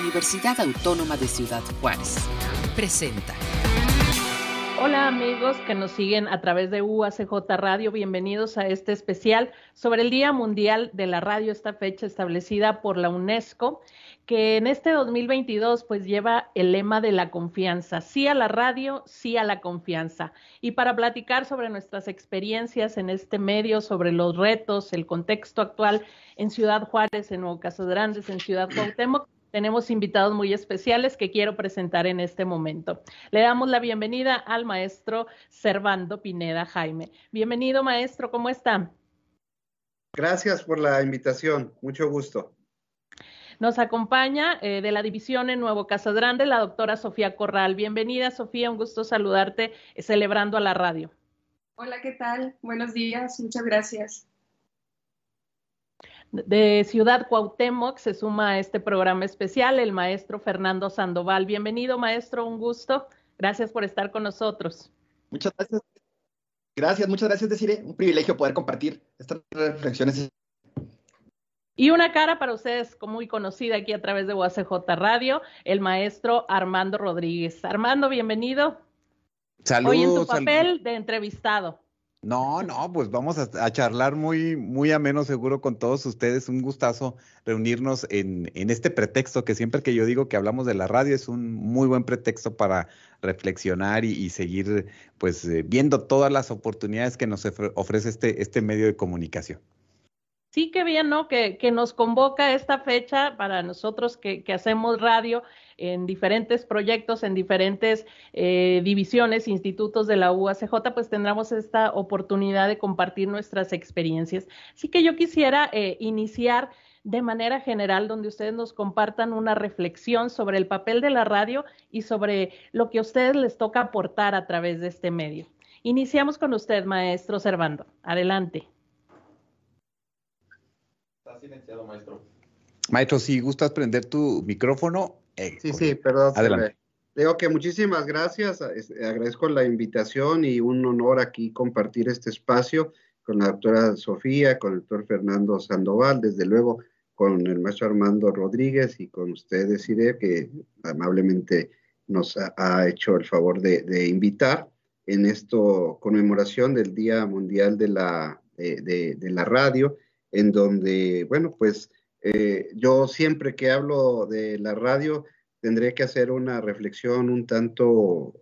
Universidad Autónoma de Ciudad Juárez. Presenta. Hola amigos que nos siguen a través de UACJ Radio, bienvenidos a este especial sobre el Día Mundial de la Radio, esta fecha establecida por la UNESCO, que en este 2022 pues lleva el lema de la confianza, sí a la radio, sí a la confianza. Y para platicar sobre nuestras experiencias en este medio, sobre los retos, el contexto actual en Ciudad Juárez, en Nuevo Casas Grandes, en Ciudad Cuauhtémoc, tenemos invitados muy especiales que quiero presentar en este momento. Le damos la bienvenida al maestro Servando Pineda Jaime. Bienvenido, maestro, ¿cómo está? Gracias por la invitación, mucho gusto. Nos acompaña eh, de la división en Nuevo Casas Grande la doctora Sofía Corral. Bienvenida, Sofía, un gusto saludarte eh, celebrando a la radio. Hola, ¿qué tal? Buenos días, muchas gracias de Ciudad Cuauhtémoc se suma a este programa especial el maestro Fernando Sandoval. Bienvenido, maestro, un gusto. Gracias por estar con nosotros. Muchas gracias. Gracias, muchas gracias, Desiree. Un privilegio poder compartir estas reflexiones. Y una cara para ustedes muy conocida aquí a través de UACJ Radio, el maestro Armando Rodríguez. Armando, bienvenido. Saludos. Hoy en tu papel de entrevistado. No, no, pues vamos a, charlar muy, muy ameno seguro con todos ustedes. Un gustazo reunirnos en, en, este pretexto que siempre que yo digo que hablamos de la radio es un muy buen pretexto para reflexionar y, seguir pues eh, viendo todas las oportunidades que nos ofrece este, este medio de comunicación. Sí, qué bien, ¿no? Que, nos convoca esta fecha para nosotros que hacemos radio en diferentes proyectos, en diferentes eh, divisiones, institutos de la UACJ, pues tendremos esta oportunidad de compartir nuestras experiencias. Así que yo quisiera eh, iniciar de manera general, donde ustedes nos compartan una reflexión sobre el papel de la radio y sobre lo que a ustedes les toca aportar a través de este medio. Iniciamos con usted, maestro Servando. Adelante. Está silenciado, maestro. Maestro, si gustas prender tu micrófono, eh, sí, sí, perdón. Adelante. Digo que muchísimas gracias, agradezco la invitación y un honor aquí compartir este espacio con la doctora Sofía, con el doctor Fernando Sandoval, desde luego con el maestro Armando Rodríguez y con ustedes, Ire, que amablemente nos ha, hecho el favor de, invitar en esto conmemoración del Día Mundial de la, de la Radio, en donde, bueno, pues eh, yo siempre que hablo de la radio tendré que hacer una reflexión un tanto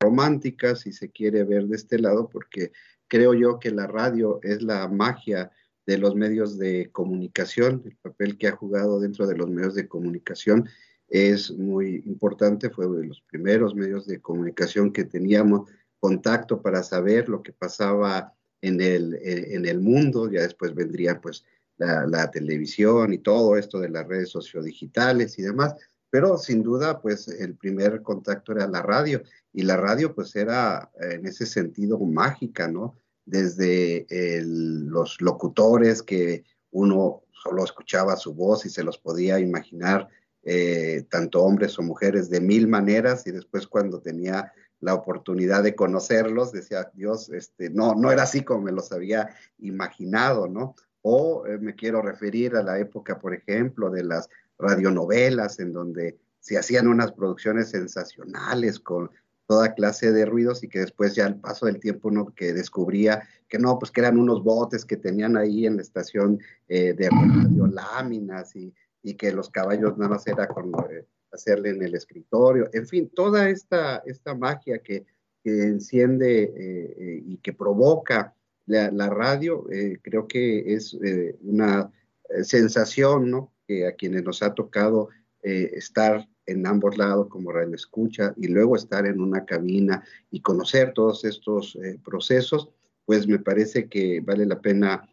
romántica, si se quiere ver de este lado, porque creo yo que la radio es la magia de los medios de comunicación, el papel que ha jugado dentro de los medios de comunicación es muy importante, fue uno de los primeros medios de comunicación que teníamos contacto para saber lo que pasaba en el, en el mundo, ya después vendría pues la, televisión y todo esto de las redes sociodigitales y demás, pero sin duda, pues el primer contacto era la radio y la radio pues era en ese sentido mágica, ¿no? Desde los locutores que uno solo escuchaba su voz y se los podía imaginar eh, tanto hombres o mujeres de mil maneras y después cuando tenía la oportunidad de conocerlos decía Dios este no no era así como me los había imaginado no o eh, me quiero referir a la época, por ejemplo, de las radionovelas, en donde se hacían unas producciones sensacionales con toda clase de ruidos y que después ya al paso del tiempo uno que descubría que no, pues que eran unos botes que tenían ahí en la estación eh, de radio láminas y, que los caballos nada más era con eh, hacerle en el escritorio, en fin, toda esta, esta magia que, enciende y que provoca la, radio eh, creo que es eh, una eh, sensación, ¿no? Que a quienes nos ha tocado estar en ambos lados como radio escucha y luego estar en una cabina y conocer todos estos procesos, pues me parece que vale la pena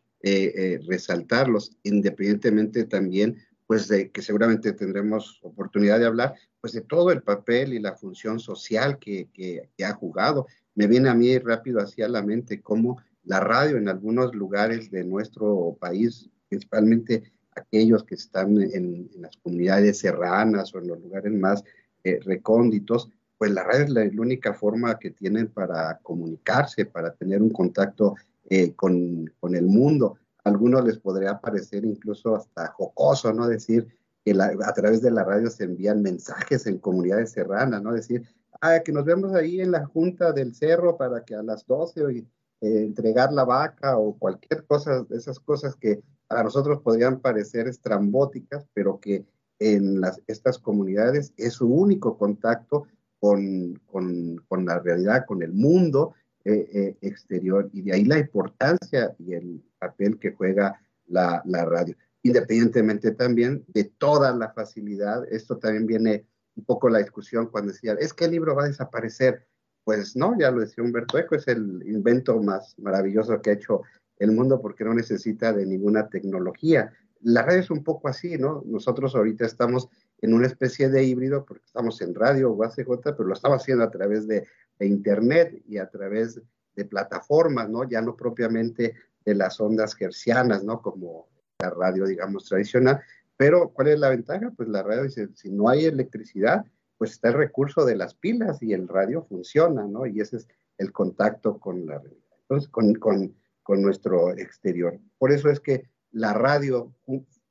resaltarlos, independientemente también pues de que seguramente tendremos oportunidad de hablar, pues de todo el papel y la función social que, que, que ha jugado. Me viene a mí rápido hacia la mente cómo la radio en algunos lugares de nuestro país, principalmente aquellos que están en, las comunidades serranas o en los lugares más eh, recónditos, pues la radio es la, única forma que tienen para comunicarse, para tener un contacto eh, con, el mundo. A algunos les podría parecer incluso hasta jocoso, ¿no? Decir que a través de la radio se envían mensajes en comunidades serranas, ¿no? Decir, ah, que nos vemos ahí en la junta del cerro para que a las 12 eh, entregar la vaca o cualquier cosa, de esas cosas que a nosotros podrían parecer estrambóticas, pero que en las, estas comunidades es su único contacto con, con, con la realidad, con el mundo eh, eh, exterior, y de ahí la importancia y el papel que juega la, la radio independientemente también de toda la facilidad. Esto también viene un poco la discusión cuando decía, es que el libro va a desaparecer. Pues no, ya lo decía Humberto Eco, es el invento más maravilloso que ha hecho el mundo porque no necesita de ninguna tecnología. La radio es un poco así, ¿no? Nosotros ahorita estamos en una especie de híbrido porque estamos en radio o ACJ, pero lo estamos haciendo a través de, Internet y a través de plataformas, ¿no? Ya no propiamente de las ondas gercianas, ¿no? Como la radio, digamos, tradicional. Pero, ¿cuál es la ventaja? Pues la radio dice, si no hay electricidad, pues está el recurso de las pilas y el radio funciona, ¿no? Y ese es el contacto con la realidad. Entonces, con, con, con nuestro exterior. Por eso es que la radio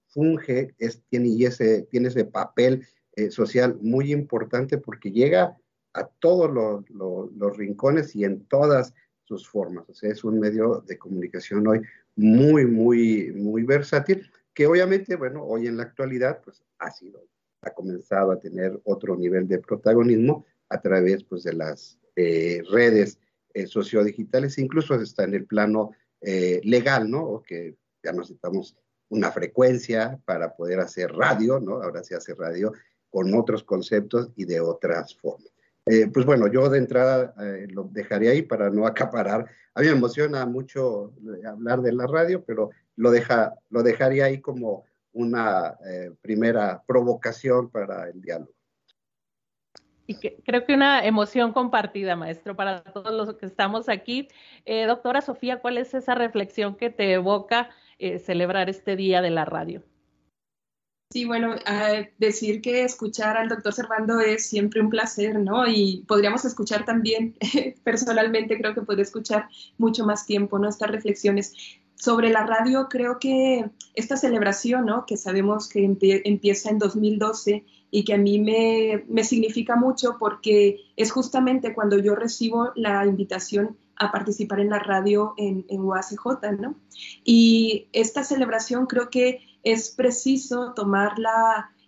funge, es, tiene, ese, tiene ese papel eh, social muy importante porque llega a todos los, los, rincones y en todas sus formas. O sea, es un medio de comunicación hoy muy, muy, muy versátil, que obviamente, bueno, hoy en la actualidad, pues ha sido, ha comenzado a tener otro nivel de protagonismo a través, pues, de las eh, redes eh, sociodigitales, incluso está en el plano eh, legal, ¿no? que ya necesitamos una frecuencia para poder hacer radio, ¿no? Ahora se hace radio con otros conceptos y de otras formas. Eh, pues bueno, yo de entrada eh, lo dejaré ahí para no acaparar. A mí me emociona mucho eh, hablar de la radio, pero lo, deja, lo dejaría ahí como una primera provocación para el diálogo. Y creo que una emoción compartida, maestro, para todos los que estamos aquí. doctora Sofía, ¿cuál es esa reflexión que te evoca celebrar este Día de la Radio? Sí, bueno, decir que escuchar al doctor Servando es siempre un placer, ¿no? Y podríamos escuchar también, personalmente creo que puede escuchar mucho más tiempo, ¿no? Estas reflexiones. Sobre la radio, creo que esta celebración, ¿no? Que sabemos que empieza en 2012 y que a mí me, me significa mucho porque es justamente cuando yo recibo la invitación a participar en la radio en, en UACJ, ¿no? Y esta celebración creo que es preciso tomar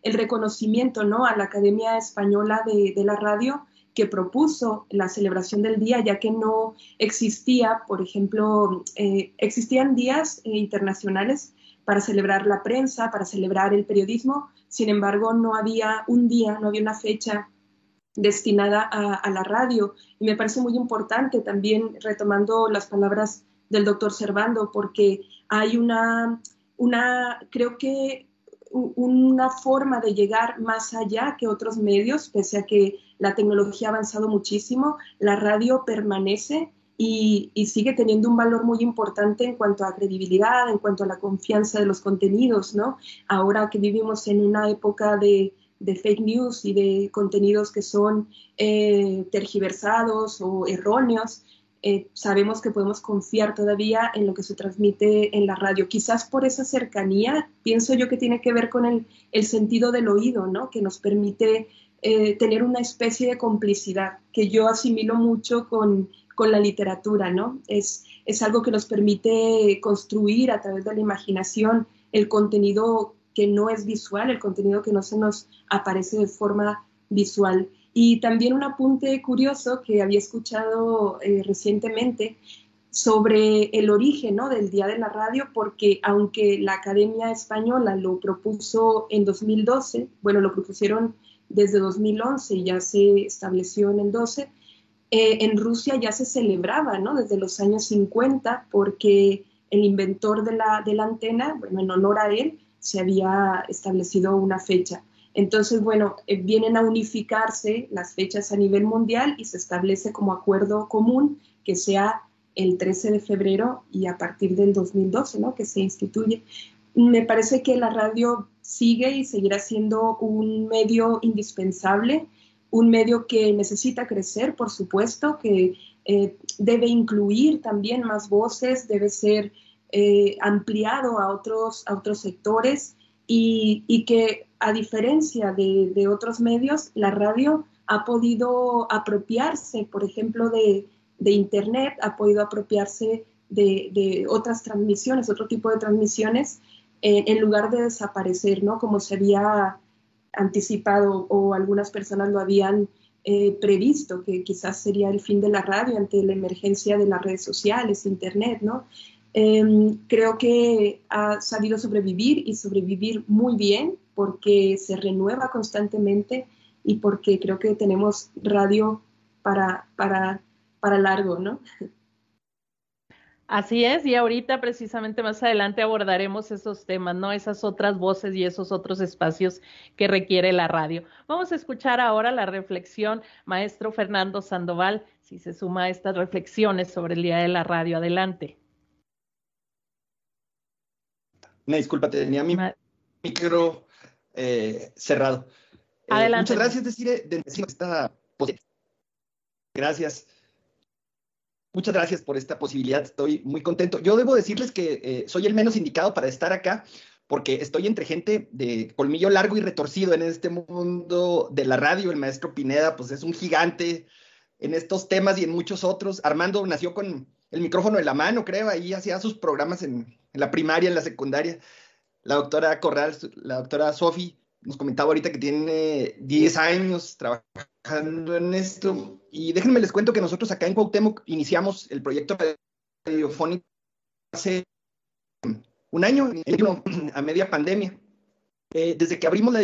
el reconocimiento ¿no? a la Academia Española de, la Radio que propuso la celebración del día, ya que no existía, por ejemplo, eh, existían días eh, internacionales para celebrar la prensa, para celebrar el periodismo, sin embargo, no había un día, no había una fecha destinada a, la radio. Y me parece muy importante también, retomando las palabras del doctor Servando, porque hay una una, creo que una forma de llegar más allá que otros medios, pese a que la tecnología ha avanzado muchísimo, la radio permanece y, sigue teniendo un valor muy importante en cuanto a credibilidad, en cuanto a la confianza de los contenidos, ¿no? Ahora que vivimos en una época de, fake news y de contenidos que son eh, tergiversados o erróneos, eh, sabemos que podemos confiar todavía en lo que se transmite en la radio. Quizás por esa cercanía, pienso yo que tiene que ver con el, sentido del oído, ¿no? Que nos permite eh, tener una especie de complicidad, que yo asimilo mucho con, la literatura, ¿no? Es algo que nos permite construir a través de la imaginación el contenido que no es visual, el contenido que no se nos aparece de forma visual. Y también un apunte curioso que había escuchado eh, recientemente sobre el origen ¿no? del Día de la Radio, porque aunque la Academia Española lo propuso en 2012, bueno, lo propusieron desde 2011 y ya se estableció en el 12, eh, en Rusia ya se celebraba ¿no? desde los años 50 porque el inventor de la, de la antena, bueno, en honor a él, se había establecido una fecha. Entonces, bueno, eh, vienen a unificarse las fechas a nivel mundial y se establece como acuerdo común que sea el 13 de febrero y a partir del 2012, ¿no? Que se instituye. Me parece que la radio sigue y seguirá siendo un medio indispensable, un medio que necesita crecer, por supuesto, que eh, debe incluir también más voces, debe ser eh, ampliado a otros, a otros sectores y, y que a diferencia de, otros medios, la radio ha podido apropiarse, por ejemplo, de, Internet, ha podido apropiarse de, otras transmisiones, otro tipo de transmisiones, eh, en lugar de desaparecer, ¿no? Como se había anticipado o algunas personas lo habían eh, previsto, que quizás sería el fin de la radio ante la emergencia de las redes sociales, Internet, ¿no? Em, creo que ha sabido sobrevivir y sobrevivir muy bien porque se renueva constantemente y porque creo que tenemos radio para, para, para largo, ¿no? Así es, y ahorita precisamente más adelante abordaremos esos temas, ¿no? Esas otras voces y esos otros espacios que requiere la radio. Vamos a escuchar ahora la reflexión, maestro Fernando Sandoval, si se suma a estas reflexiones sobre el Día de la Radio. Adelante. Una disculpa, tenía mi micro eh, cerrado. Eh, adelante. muchas gracias, decir, de esta Gracias. Muchas gracias por esta posibilidad, estoy muy contento. Yo debo decirles que eh, soy el menos indicado para estar acá porque estoy entre gente de colmillo largo y retorcido en este mundo de la radio. El maestro Pineda, pues es un gigante en estos temas y en muchos otros. Armando nació con el micrófono en la mano, creo, ahí hacía sus programas en, la primaria, en la secundaria. La doctora Corral, la doctora Sofi, nos comentaba ahorita que tiene 10 años trabajando en esto. Y déjenme les cuento que nosotros acá en Cuauhtémoc iniciamos el proyecto radiofónico hace un año, a media pandemia. Eh, desde que abrimos la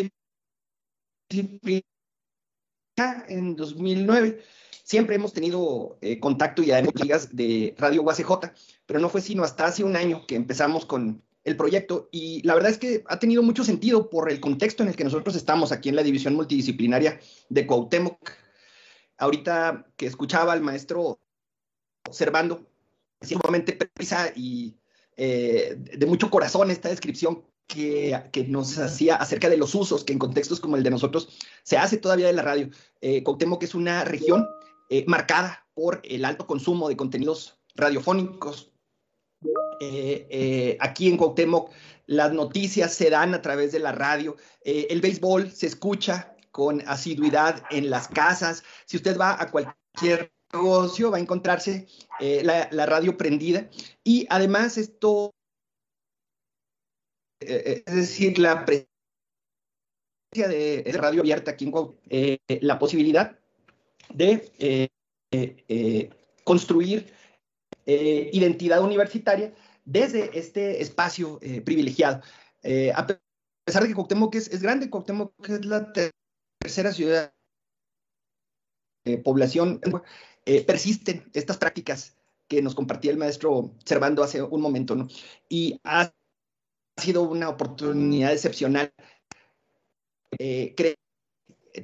en 2009, siempre hemos tenido eh, contacto y además ligas de Radio UACJ, pero no fue sino hasta hace un año que empezamos con el proyecto y la verdad es que ha tenido mucho sentido por el contexto en el que nosotros estamos aquí en la división multidisciplinaria de Cuauhtémoc. Ahorita que escuchaba al maestro Servando, sumamente precisa y eh, de mucho corazón esta descripción que, que, nos hacía acerca de los usos que en contextos como el de nosotros se hace todavía de la radio. Eh, Cuauhtémoc es una región eh, marcada por el alto consumo de contenidos radiofónicos, eh, eh, aquí en Cuauhtémoc las noticias se dan a través de la radio, eh, el béisbol se escucha con asiduidad en las casas. Si usted va a cualquier negocio, va a encontrarse la, radio prendida. Y además esto, es decir, la presencia de, radio abierta aquí en Cuauhtémoc, la posibilidad de construir identidad universitaria desde este espacio eh, privilegiado. Eh, a pesar de que Cuauhtémoc es, es grande, Cuauhtémoc es la tercera ciudad de población, eh, persisten estas prácticas que nos compartía el maestro Servando hace un momento, ¿no? Y ha sido una oportunidad excepcional,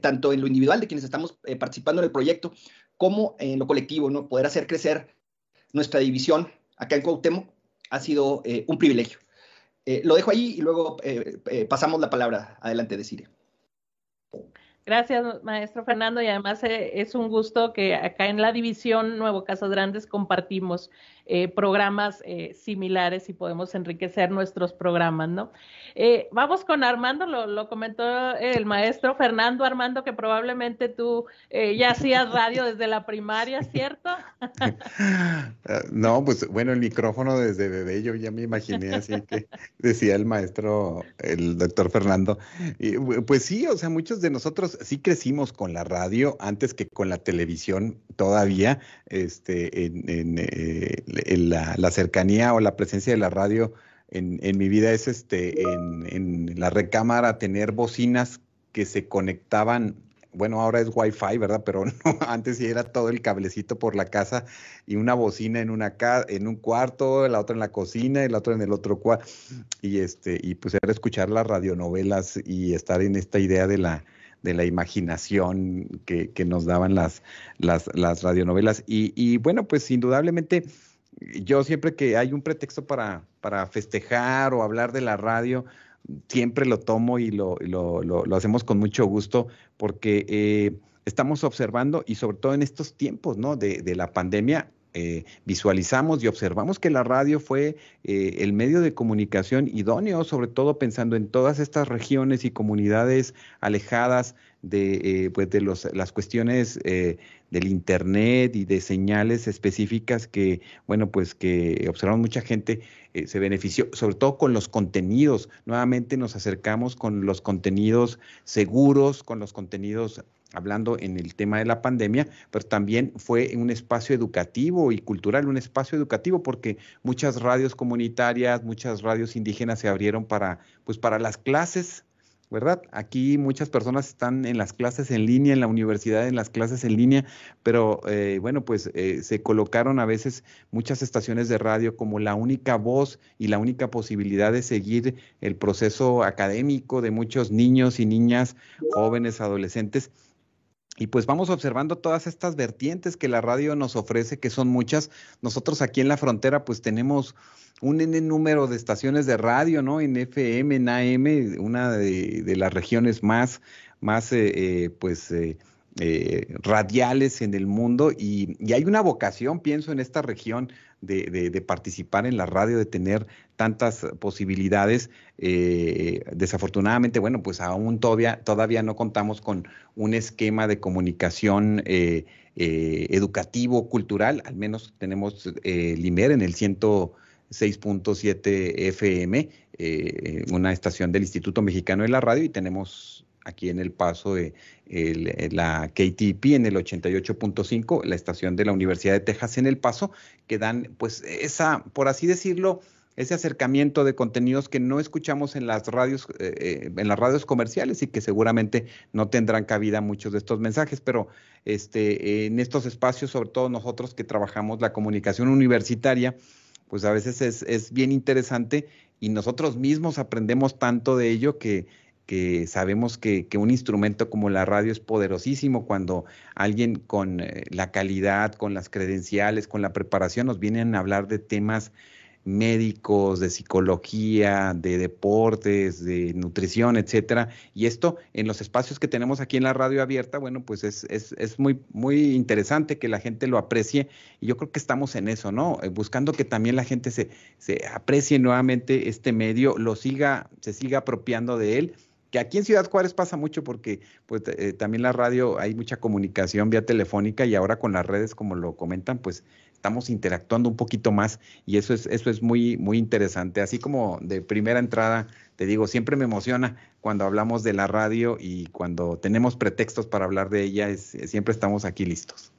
tanto en lo individual de quienes estamos participando en el proyecto, como en lo colectivo, ¿no? Poder hacer crecer nuestra división acá en Cuauhtémoc ha sido eh, un privilegio. Eh, lo dejo ahí y luego eh, pasamos la palabra adelante de Siria. Gracias, maestro Fernando, y además es un gusto que acá en la división Nuevo Casas Grandes compartimos eh, programas eh, similares y podemos enriquecer nuestros programas, ¿no? Eh, vamos con Armando, lo, comentó el maestro Fernando Armando, que probablemente tú ya hacías radio desde la primaria, ¿cierto? no, pues bueno, el micrófono desde bebé, yo ya me imaginé así que decía el maestro, el doctor Fernando. Y, pues sí, o sea, muchos de nosotros sí crecimos con la radio antes que con la televisión todavía, este, en, en la, cercanía o la presencia de la radio en, mi vida es este, en, la recámara tener bocinas que se conectaban bueno, ahora es Wi-Fi, ¿verdad? Pero antes sí era todo el cablecito por la casa y una bocina en una en un cuarto, la otra en la cocina y la otra en el otro cuarto. Y este, y pues era escuchar las radionovelas y estar en esta idea de la, de la imaginación que, nos daban las, las, las radionovelas. Y bueno, pues indudablemente yo siempre que hay un pretexto para, para festejar o hablar de la radio, siempre lo tomo y lo, lo, lo, hacemos con mucho gusto porque eh, estamos observando y sobre todo en estos tiempos ¿no? de, de la pandemia, eh, visualizamos y observamos que la radio fue eh, el medio de comunicación idóneo, sobre todo pensando en todas estas regiones y comunidades alejadas de, pues de los, las cuestiones del Internet y de señales específicas que, bueno, pues que observamos mucha gente se benefició, sobre todo con los contenidos. Nuevamente nos acercamos con los contenidos seguros, con los contenidos hablando en el tema de la pandemia, pero también fue un espacio educativo y cultural, un espacio educativo porque muchas radios comunitarias, muchas radios indígenas se abrieron para, pues para las clases, ¿verdad? Aquí muchas personas están en las clases en línea, en la universidad, en las clases en línea, pero eh, bueno, pues eh, se colocaron a veces muchas estaciones de radio como la única voz y la única posibilidad de seguir el proceso académico de muchos niños y niñas, jóvenes, adolescentes y pues vamos observando todas estas vertientes que la radio nos ofrece, que son muchas. Nosotros aquí en la frontera pues tenemos un N número de estaciones de radio, ¿no? En FM, en AM, una de, las regiones más, más eh, eh, pues... Eh, eh, radiales en el mundo y, hay una vocación, pienso, en esta región de, participar en la radio, de tener tantas posibilidades. Eh, desafortunadamente, bueno, pues aún todavía, todavía no contamos con un esquema de comunicación eh, educativo, cultural, al menos tenemos Limer en el 106.7 FM, una estación del Instituto Mexicano de la Radio y tenemos aquí en El Paso de la KTP en el 88.5, la estación de la Universidad de Texas en El Paso, que dan pues esa, por así decirlo, ese acercamiento de contenidos que no escuchamos en las radios, eh, eh, en las radios comerciales y que seguramente no tendrán cabida muchos de estos mensajes, pero este, en estos espacios, sobre todo nosotros que trabajamos la comunicación universitaria, pues a veces es, es bien interesante y nosotros mismos aprendemos tanto de ello que, que sabemos que, un instrumento como la radio es poderosísimo cuando alguien con eh, la calidad, con las credenciales, con la preparación nos vienen a hablar de temas médicos, de psicología, de deportes, de nutrición, etcétera. Y esto en los espacios que tenemos aquí en la radio abierta, bueno, pues es, es, es, muy, muy interesante que la gente lo aprecie. Y yo creo que estamos en eso, ¿no? Eh, buscando que también la gente se, se aprecie nuevamente este medio, lo siga, se siga apropiando de él que aquí en Ciudad Juárez pasa mucho porque pues eh, también la radio hay mucha comunicación vía telefónica y ahora con las redes como lo comentan pues estamos interactuando un poquito más y eso es eso es muy muy interesante. Así como de primera entrada te digo siempre me emociona cuando hablamos de la radio y cuando tenemos pretextos para hablar de ella siempre estamos aquí listos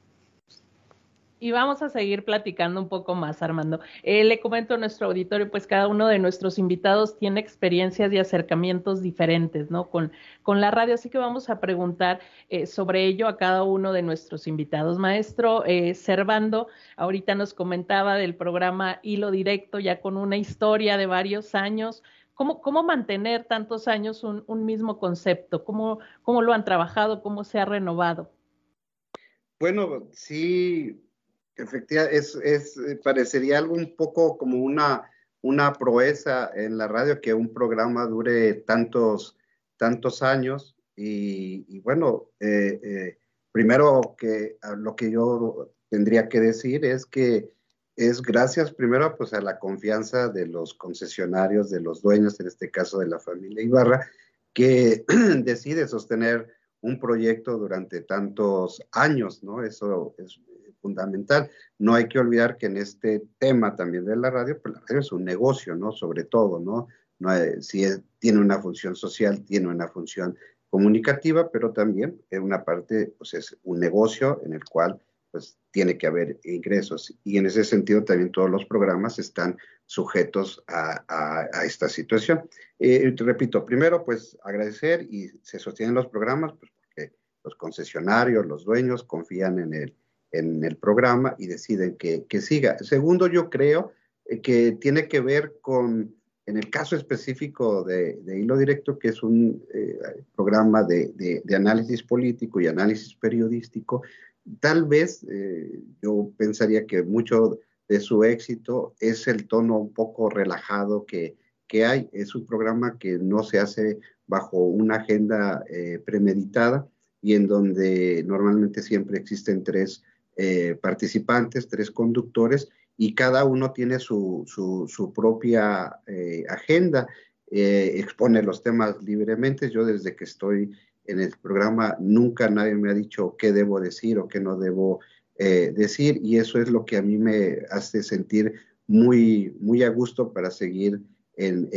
y vamos a seguir platicando un poco más, Armando. Eh, le comento a nuestro auditorio, pues cada uno de nuestros invitados tiene experiencias y acercamientos diferentes, ¿no? Con, con la radio, así que vamos a preguntar eh, sobre ello a cada uno de nuestros invitados. Maestro eh, Servando, ahorita nos comentaba del programa Hilo Directo, ya con una historia de varios años. ¿Cómo, cómo mantener tantos años un, un mismo concepto? ¿Cómo, ¿Cómo lo han trabajado? ¿Cómo se ha renovado? Bueno, sí, Efectivamente, es, es, eh, parecería algo un poco como una, una proeza en la radio que un programa dure tantos, tantos años. Y, bueno, eh, eh, primero que lo que yo tendría que decir es que es gracias primero pues a la confianza de los concesionarios, de los dueños, en este caso de la familia Ibarra, que decide sostener un proyecto durante tantos años, ¿no? Eso es fundamental. No hay que olvidar que en este tema también de la radio, pues la radio es un negocio, ¿no? Sobre todo, ¿no? no si tiene una función social, tiene una función comunicativa, pero también en una parte, pues es un negocio en el cual pues tiene que haber ingresos. Y en ese sentido también todos los programas están sujetos a, esta situación. Eh, repito, primero pues agradecer y se sostienen los programas pues porque los concesionarios, los dueños confían en el, en el programa y deciden que, siga. Segundo, yo creo eh, que tiene que ver con, en el caso específico de, Hilo Directo, que es un eh, programa de, análisis político y análisis periodístico, tal vez eh, yo pensaría que mucho de su éxito es el tono un poco relajado que, que hay. Es un programa que no se hace bajo una agenda premeditada y en donde normalmente siempre existen tres participantes, tres conductores, y cada uno tiene su, su, propia agenda, expone los temas libremente. Yo desde que estoy en el programa nunca nadie me ha dicho qué debo decir o qué no debo decir, y eso es lo que a mí me hace sentir muy, muy a gusto para seguir en,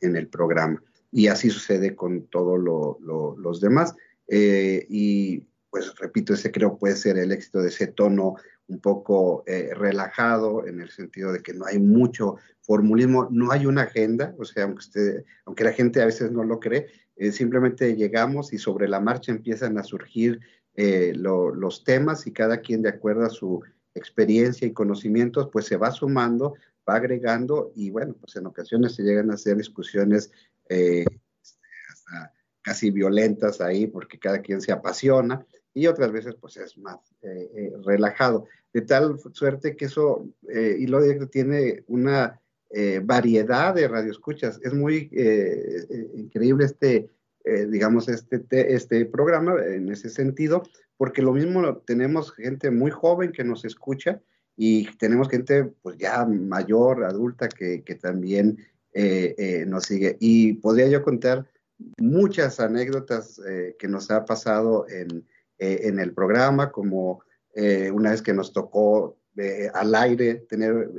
el, programa. Y así sucede con todos los demás. Eh, y pues repito, ese creo puede ser el éxito de ese tono un poco eh, relajado en el sentido de que no hay mucho formulismo, no hay una agenda, o sea, aunque, usted, aunque la gente a veces no lo cree, eh, simplemente llegamos y sobre la marcha empiezan a surgir los temas y cada quien de acuerdo a su experiencia y conocimientos, pues se va sumando, va agregando y bueno, pues en ocasiones se llegan a hacer discusiones eh, hasta casi violentas ahí porque cada quien se apasiona y otras veces pues es más eh, eh, relajado. De tal suerte que eso, y lo directo tiene una variedad de radioescuchas. Es muy increíble este, digamos, este, este programa en ese sentido porque lo mismo tenemos gente muy joven que nos escucha y tenemos gente pues ya mayor, adulta, que, también eh, eh, nos sigue. Y podría yo contar muchas anécdotas eh, que nos ha pasado en, el programa, como una vez que nos tocó al aire tener,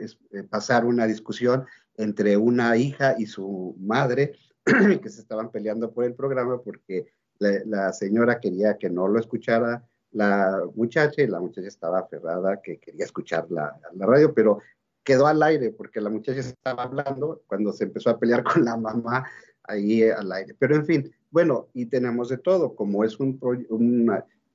pasar una discusión entre una hija y su madre que se estaban peleando por el programa porque la señora quería que no lo escuchara la muchacha y la muchacha estaba aferrada que quería escuchar la, la, radio, pero quedó al aire porque la muchacha estaba hablando cuando se empezó a pelear con la mamá ahí al aire. Pero en fin, bueno, y tenemos de todo, como es un,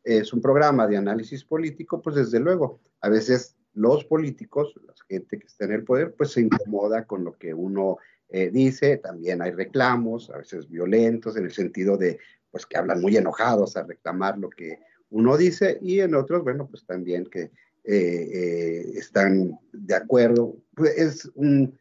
es un programa de análisis político, pues desde luego, a veces los políticos, la gente que está en el poder, pues se incomoda con lo que uno eh, dice, también hay reclamos, a veces violentos, en el sentido de, pues que hablan muy enojados a reclamar lo que uno dice, y en otros, bueno, pues también que eh, eh, están de acuerdo. Pues es un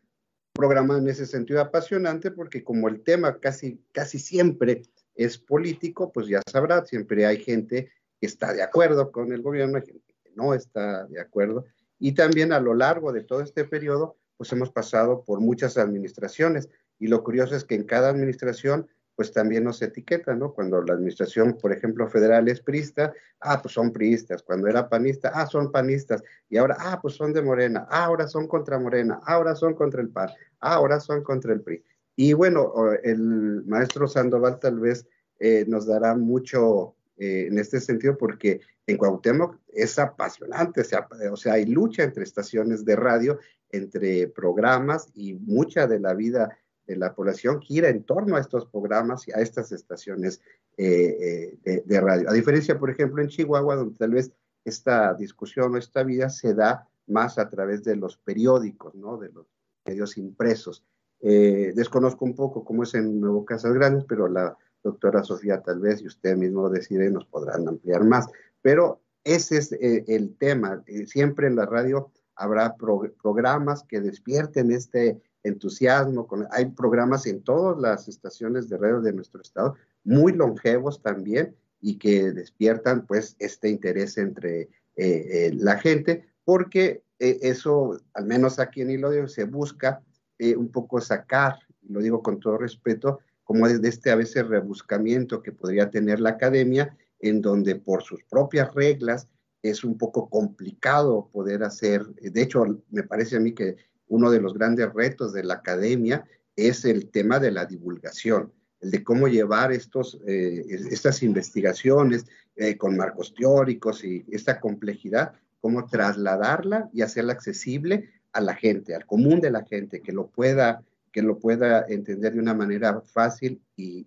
programa en ese sentido apasionante porque como el tema casi, casi siempre es político, pues ya sabrá, siempre hay gente está de acuerdo con el gobierno, hay gente que no está de acuerdo. Y también a lo largo de todo este periodo, pues hemos pasado por muchas administraciones. Y lo curioso es que en cada administración pues también nos etiqueta, ¿no? Cuando la administración, por ejemplo, federal es priista, ah, pues son priistas. Cuando era panista, ah, son panistas. Y ahora, ah, pues son de Morena, ah, ahora son contra Morena, ahora son contra el PAN, ah, ahora son contra el PRI. Y bueno, el maestro Sandoval tal vez eh, nos dará mucho eh, en este sentido porque en Cuauhtémoc es apasionante, o sea, o sea, hay lucha entre estaciones de radio, entre programas y mucha de la vida de la población gira en torno a estos programas y a estas estaciones eh, eh, de, radio. A diferencia, por ejemplo, en Chihuahua, donde tal vez esta discusión o esta vida se da más a través de los periódicos, ¿no? de los medios impresos. Desconozco un poco cómo es en Nuevo Casas Grandes, pero la doctora Sofía tal vez, y usted mismo decide, nos podrán ampliar más. Pero ese es el tema. siempre en la radio habrá programas que despierten este entusiasmo. Hay programas en todas las estaciones de radio de nuestro estado, muy longevos también, y que despiertan pues este interés entre eh, eh, la gente, porque eh, eso, al menos aquí en Hilodio, se busca un poco sacar, lo digo con todo respeto, como desde este a veces rebuscamiento que podría tener la academia, en donde por sus propias reglas es un poco complicado poder hacer, de hecho, me parece a mí que uno de los grandes retos de la academia es el tema de la divulgación, el de cómo llevar estos, eh, estas investigaciones eh, con marcos teóricos y esta complejidad, cómo trasladarla y hacerla accesible a la gente, al común de la gente, que lo pueda, que lo pueda entender de una manera fácil y,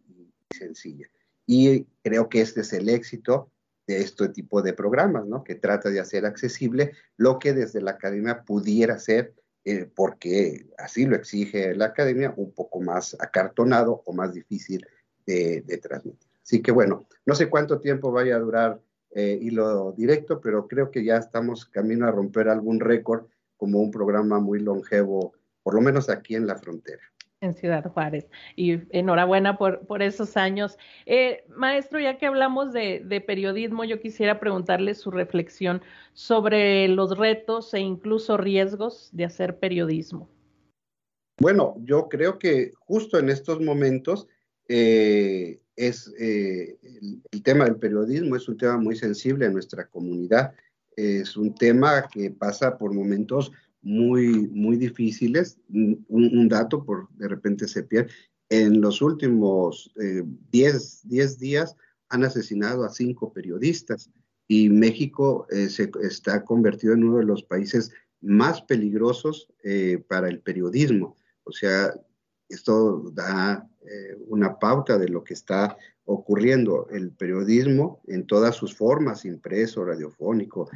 sencilla. Y creo que este es el éxito de este tipo de programas, ¿no? Que trata de hacer accesible lo que desde la academia pudiera ser eh, porque así lo exige la academia, un poco más acartonado o más difícil de, transmitir. Así que bueno, no sé cuánto tiempo vaya a durar eh, hilo directo, pero creo que ya estamos camino a romper algún récord como un programa muy longevo, por lo menos aquí en la frontera. en Ciudad Juárez. Y enhorabuena por, por esos años. Eh, maestro, ya que hablamos de, de, periodismo, yo quisiera preguntarle su reflexión sobre los retos e incluso riesgos de hacer periodismo. Bueno, yo creo que justo en estos momentos eh, es eh, el, el, tema del periodismo es un tema muy sensible a nuestra comunidad. Es un tema que pasa por momentos muy, muy difíciles. Un, dato, por de repente se pierde. En los últimos 10 eh, días han asesinado a cinco periodistas y México eh, se está convertido en uno de los países más peligrosos eh, para el periodismo. O sea, esto da eh, una pauta de lo que está ocurriendo. El periodismo en todas sus formas, impreso, radiofónico,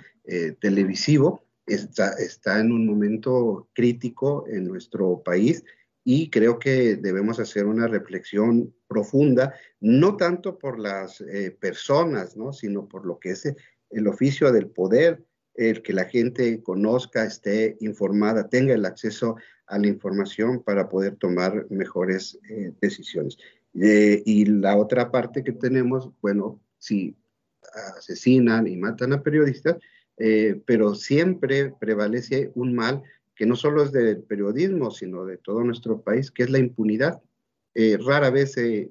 televisivo, está, está en un momento crítico en nuestro país y creo que debemos hacer una reflexión profunda, no tanto por las eh, personas, ¿no? sino por lo que es el oficio del poder, el que la gente conozca, esté informada, tenga el acceso a la información para poder tomar mejores eh, decisiones. Eh, y la otra parte que tenemos, bueno, si asesinan y matan a periodistas, eh, pero siempre prevalece un mal que no solo es del periodismo, sino de todo nuestro país, que es la impunidad. Eh, rara vez se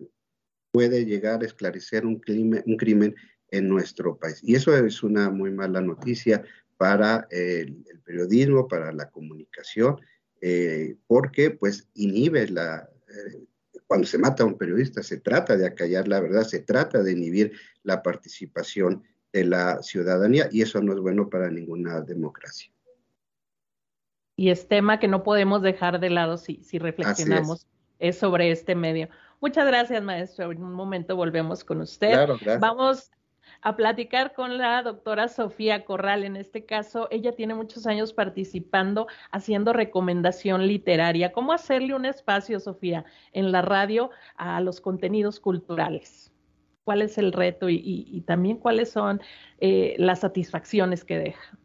puede llegar a esclarecer un crimen, un crimen en nuestro país. Y eso es una muy mala noticia para el, periodismo, para la comunicación, eh, porque pues inhibe la... Cuando se mata a un periodista se trata de acallar la verdad, se trata de inhibir la participación de la ciudadanía y eso no es bueno para ninguna democracia. Y es tema que no podemos dejar de lado si, si reflexionamos es. es. sobre este medio. Muchas gracias, maestro. En un momento volvemos con usted. Claro. Vamos a platicar con la doctora Sofía Corral. En este caso, ella tiene muchos años participando, haciendo recomendación literaria. ¿Cómo hacerle un espacio, Sofía, en la radio a los contenidos culturales? ¿Cuál es el reto y, también cuáles son eh, las satisfacciones que deja?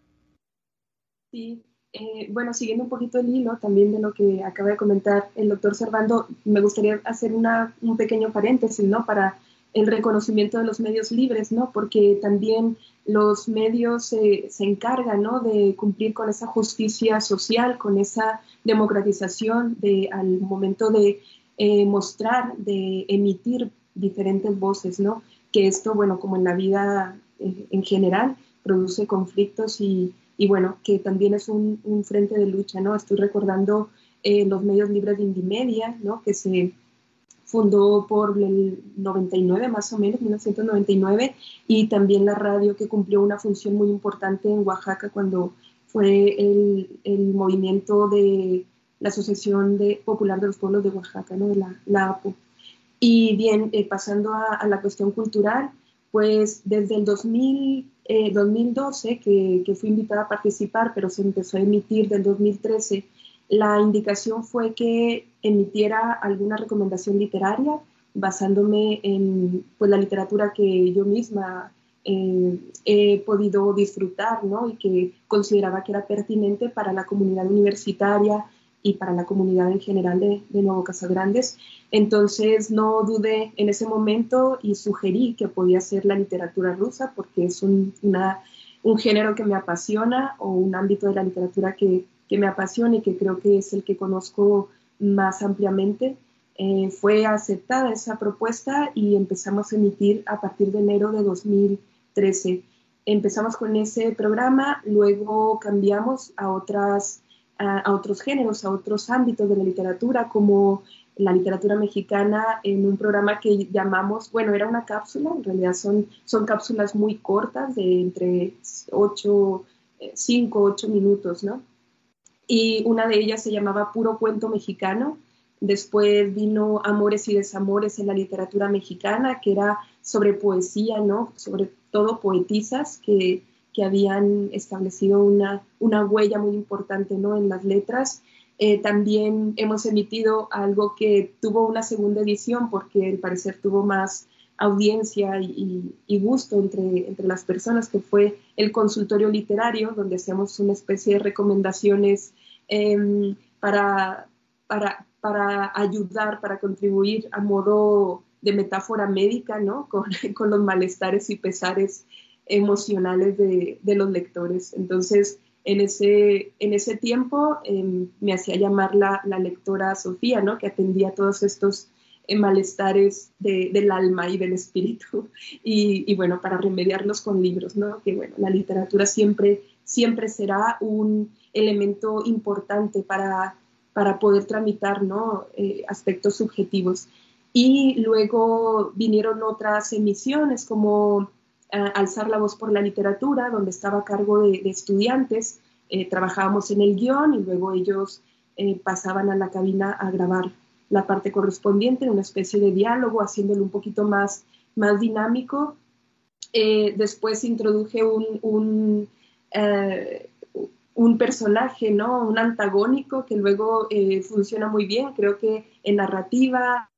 Sí, eh, bueno, siguiendo un poquito el hilo también de lo que acaba de comentar el doctor Servando, me gustaría hacer una, un pequeño paréntesis, ¿no? Para el reconocimiento de los medios libres, ¿no? Porque también los medios se, se encargan, ¿no? De cumplir con esa justicia social, con esa democratización de, al momento de eh, mostrar, de emitir diferentes voces, ¿no? Que esto, bueno, como en la vida eh, en general, produce conflictos y, y, bueno, que también es un, un, frente de lucha, ¿no? Estoy recordando eh, los medios libres de Indimedia, ¿no? Que se fundó por el 99 más o menos, 1999, y también la radio que cumplió una función muy importante en Oaxaca cuando fue el, el movimiento de la Asociación de, Popular de los Pueblos de Oaxaca, ¿no? de la, la APO. Y bien, eh, pasando a, a, la cuestión cultural, pues desde el 2000, eh, 2012, que, que fui invitada a participar, pero se empezó a emitir del 2013, la indicación fue que emitiera alguna recomendación literaria basándome en pues, la literatura que yo misma eh, he podido disfrutar ¿no? y que consideraba que era pertinente para la comunidad universitaria y para la comunidad en general de, de Nuevo Casagrandes. Entonces no dudé en ese momento y sugerí que podía ser la literatura rusa porque es un, una, un género que me apasiona o un ámbito de la literatura que, que me apasiona y que creo que es el que conozco más ampliamente. Eh, fue aceptada esa propuesta y empezamos a emitir a partir de enero de 2013. Empezamos con ese programa, luego cambiamos a, otras, a, otros géneros, a otros ámbitos de la literatura, como la literatura mexicana en un programa que llamamos, bueno, era una cápsula, en realidad son, son cápsulas muy cortas, de entre 8, 5, 8 minutos, ¿no? y una de ellas se llamaba Puro Cuento Mexicano. Después vino Amores y Desamores en la literatura mexicana, que era sobre poesía, ¿no? Sobre todo poetisas que, que habían establecido una, una, huella muy importante, ¿no? En las letras. Eh, también hemos emitido algo que tuvo una segunda edición porque al parecer tuvo más audiencia y, gusto entre, entre las personas, que fue el consultorio literario, donde hacíamos una especie de recomendaciones eh, para, para para ayudar, para contribuir a modo de metáfora médica, ¿no? Con, con los malestares y pesares emocionales de, de, los lectores. Entonces, en ese, en ese tiempo em, me hacía llamar la, la, lectora Sofía, ¿no? Que atendía todos estos eh, malestares de, del alma y del espíritu. Y, y, bueno, para remediarlos con libros, ¿no? Que bueno, la literatura siempre, siempre será un elemento importante para para poder tramitar ¿no? Eh, aspectos subjetivos. Y luego vinieron otras emisiones como eh, Alzar la voz por la literatura, donde estaba a cargo de, estudiantes. Eh, trabajábamos en el guion y luego ellos pasaban a la cabina a grabar la parte correspondiente, en una especie de diálogo, haciéndolo un poquito más, más dinámico. después introduje un, un un personaje, ¿no? Un antagónico que luego eh, funciona muy bien. Creo que en narrativa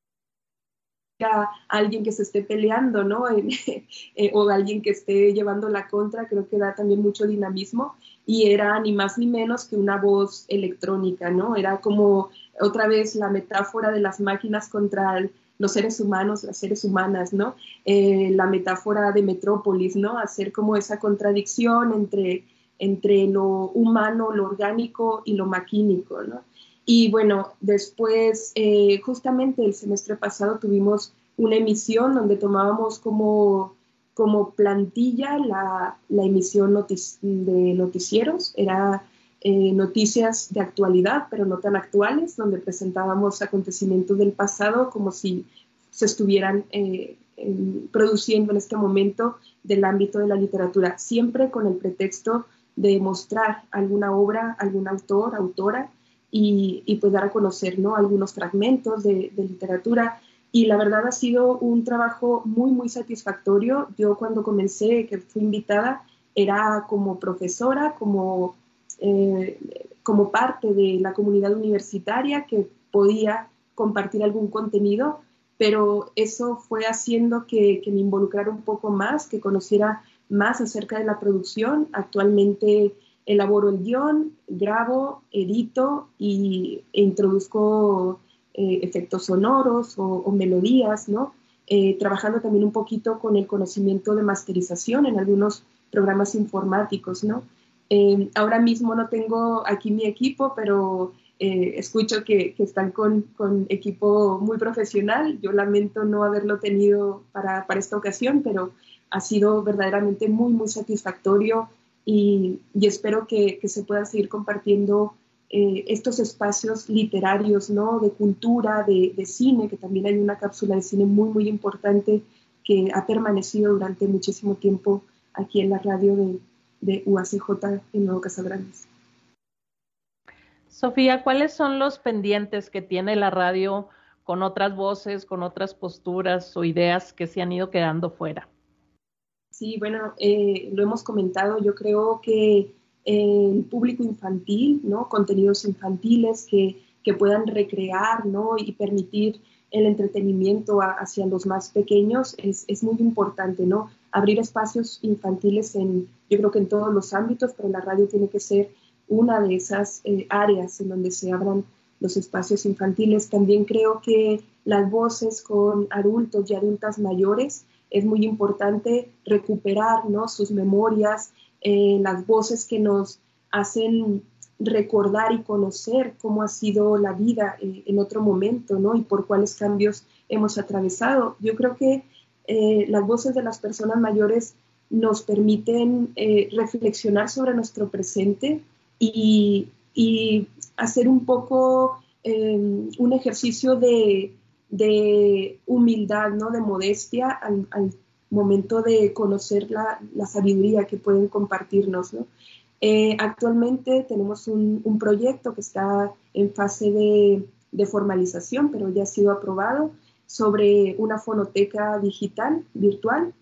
alguien que se esté peleando, ¿no? Eh, o alguien que esté llevando la contra, creo que da también mucho dinamismo y era ni más ni menos que una voz electrónica, ¿no? Era como otra vez la metáfora de las máquinas contra los seres humanos, las seres humanas, ¿no? Eh, la metáfora de Metrópolis, ¿no? Hacer como esa contradicción entre entre lo humano, lo orgánico y lo maquínico, ¿no? Y bueno, después, eh, justamente el semestre pasado tuvimos una emisión donde tomábamos como, como plantilla la, la emisión de noticieros, era eh, noticias de actualidad, pero no tan actuales, donde presentábamos acontecimientos del pasado como si se estuvieran eh, produciendo en este momento del ámbito de la literatura, siempre con el pretexto de mostrar alguna obra, algún autor, autora, y, y pues dar a conocer ¿no? algunos fragmentos de, literatura. Y la verdad ha sido un trabajo muy, muy satisfactorio. Yo cuando comencé, que fui invitada, era como profesora, como, eh, como parte de la comunidad universitaria que podía compartir algún contenido, pero eso fue haciendo que, que me involucrara un poco más, que conociera más acerca de la producción. Actualmente elaboro el guion, grabo, edito y, e introduzco eh, efectos sonoros o, melodías, ¿no? Eh, trabajando también un poquito con el conocimiento de masterización en algunos programas informáticos, ¿no? Eh, ahora mismo no tengo aquí mi equipo, pero escucho que, que están con, con, equipo muy profesional. Yo lamento no haberlo tenido para, para esta ocasión, pero ha sido verdaderamente muy, muy satisfactorio y, espero que, se puedan seguir compartiendo eh, estos espacios literarios, ¿no? De cultura, de, cine, que también hay una cápsula de cine muy, muy importante que ha permanecido durante muchísimo tiempo aquí en la radio de, UACJ en Nuevo Casabrantes. Sofía, ¿cuáles son los pendientes que tiene la radio con otras voces, con otras posturas o ideas que se han ido quedando fuera? Sí, bueno, eh, lo hemos comentado, yo creo que el público infantil, ¿no? Contenidos infantiles que, que puedan recrear, ¿no? Y permitir el entretenimiento hacia los más pequeños es, es, muy importante, ¿no? Abrir espacios infantiles en, yo creo que en todos los ámbitos, pero la radio tiene que ser una de esas eh, áreas en donde se abran los espacios infantiles. También creo que las voces con adultos y adultas mayores es muy importante recuperar ¿no? sus memorias, eh, las voces que nos hacen recordar y conocer cómo ha sido la vida eh, en otro momento ¿no? y por cuáles cambios hemos atravesado. Yo creo que eh, las voces de las personas mayores nos permiten reflexionar sobre nuestro presente y, y hacer un poco un ejercicio de, de humildad, ¿no? De modestia al, momento de conocer la, sabiduría que pueden compartirnos, eh, actualmente tenemos un, proyecto que está en fase de, formalización, pero ya ha sido aprobado, sobre una fonoteca digital, virtual,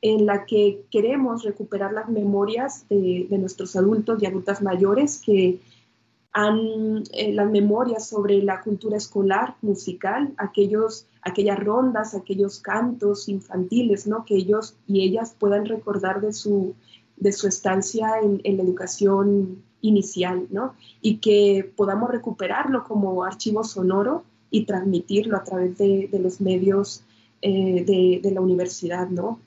en la que queremos recuperar las memorias de, de nuestros adultos y adultas mayores que eh, las memorias sobre la cultura escolar, musical, aquellos, aquellas rondas, aquellos cantos infantiles, ¿no? Que ellos y ellas puedan recordar de su, de su estancia en, la educación inicial, ¿no? Y que podamos recuperarlo como archivo sonoro y transmitirlo a través de, los medios eh, de, la universidad, ¿no?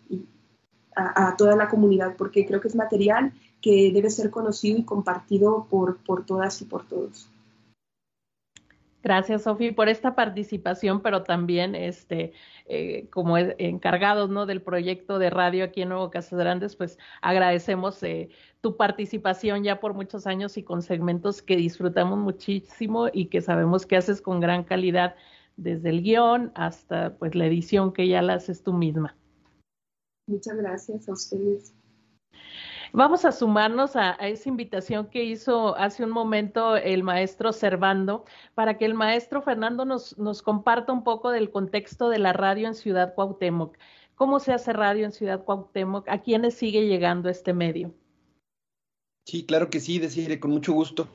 a, toda la comunidad, porque creo que es material que debe ser conocido y compartido por, por todas y por todos. Gracias, Sofi, por esta participación, pero también este, eh, como encargados ¿no? del proyecto de radio aquí en Nuevo Casas Grandes, pues agradecemos eh, tu participación ya por muchos años y con segmentos que disfrutamos muchísimo y que sabemos que haces con gran calidad desde el guion hasta pues la edición que ya la haces tú misma. Muchas gracias a ustedes. Vamos a sumarnos a, esa invitación que hizo hace un momento el maestro Servando para que el maestro Fernando nos, nos comparta un poco del contexto de la radio en Ciudad Cuauhtémoc. ¿Cómo se hace radio en Ciudad Cuauhtémoc? ¿A quiénes sigue llegando este medio? Sí, claro que sí, decirle con mucho gusto.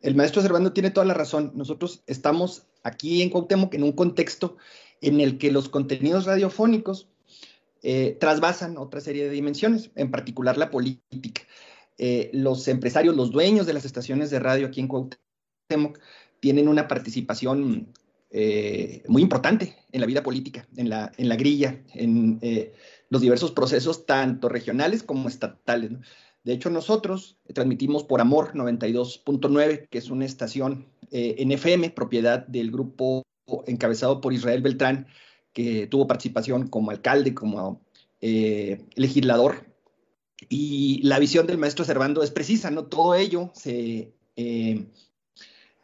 El maestro Servando tiene toda la razón. Nosotros estamos aquí en Cuauhtémoc en un contexto en el que los contenidos radiofónicos eh, trasvasan otra serie de dimensiones, en particular la política. Eh, los empresarios, los dueños de las estaciones de radio aquí en Cuauhtémoc tienen una participación eh, muy importante en la vida política, en la, grilla, en los diversos procesos, tanto regionales como estatales. De hecho, nosotros transmitimos por Amor 92.9, que es una estación en FM, propiedad del grupo encabezado por Israel Beltrán, que tuvo participación como alcalde, como eh, legislador. Y la visión del maestro Servando es precisa, ¿no? Todo ello se eh,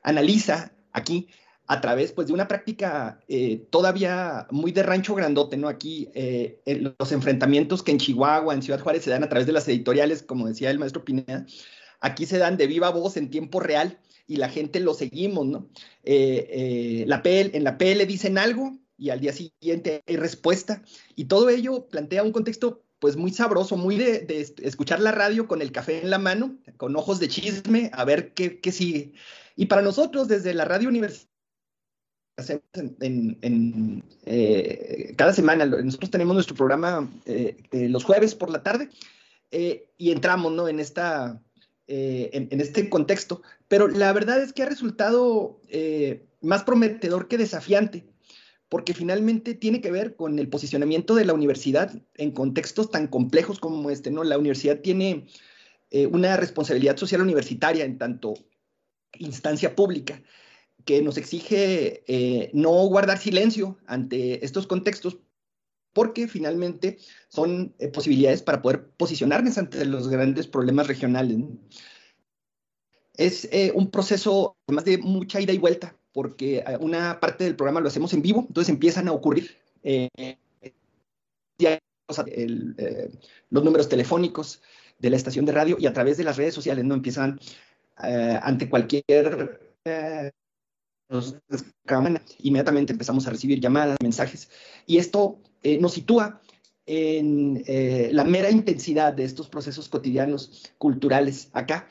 analiza aquí a través pues, de una práctica eh, todavía muy de rancho grandote, ¿no? Aquí los enfrentamientos que en Chihuahua, en Ciudad Juárez, se dan a través de las editoriales, como decía el maestro Pineda, aquí se dan de viva voz en tiempo real y la gente lo seguimos, ¿no? la en la PL dicen algo y al día siguiente hay respuesta. Y todo ello plantea un contexto pues muy sabroso, muy de, escuchar la radio con el café en la mano, con ojos de chisme, a ver qué, sigue. Y para nosotros, desde la radio universitaria, en, eh, cada semana, nosotros tenemos nuestro programa eh, los jueves por la tarde eh, y entramos ¿no? en, esta, en, este contexto, pero la verdad es que ha resultado más prometedor que desafiante porque finalmente tiene que ver con el posicionamiento de la universidad en contextos tan complejos como este, ¿no? La universidad tiene eh, una responsabilidad social universitaria en tanto instancia pública que nos exige eh, no guardar silencio ante estos contextos porque finalmente son eh, posibilidades para poder posicionarnos ante los grandes problemas regionales. Es un proceso, además de mucha ida y vuelta, porque eh, una parte del programa lo hacemos en vivo, entonces empiezan a ocurrir eh, eh, los números telefónicos de la estación de radio y a través de las redes sociales, ¿no? Empiezan ante cualquier inmediatamente empezamos a recibir llamadas, mensajes, y esto nos sitúa en la mera intensidad de estos procesos cotidianos culturales acá.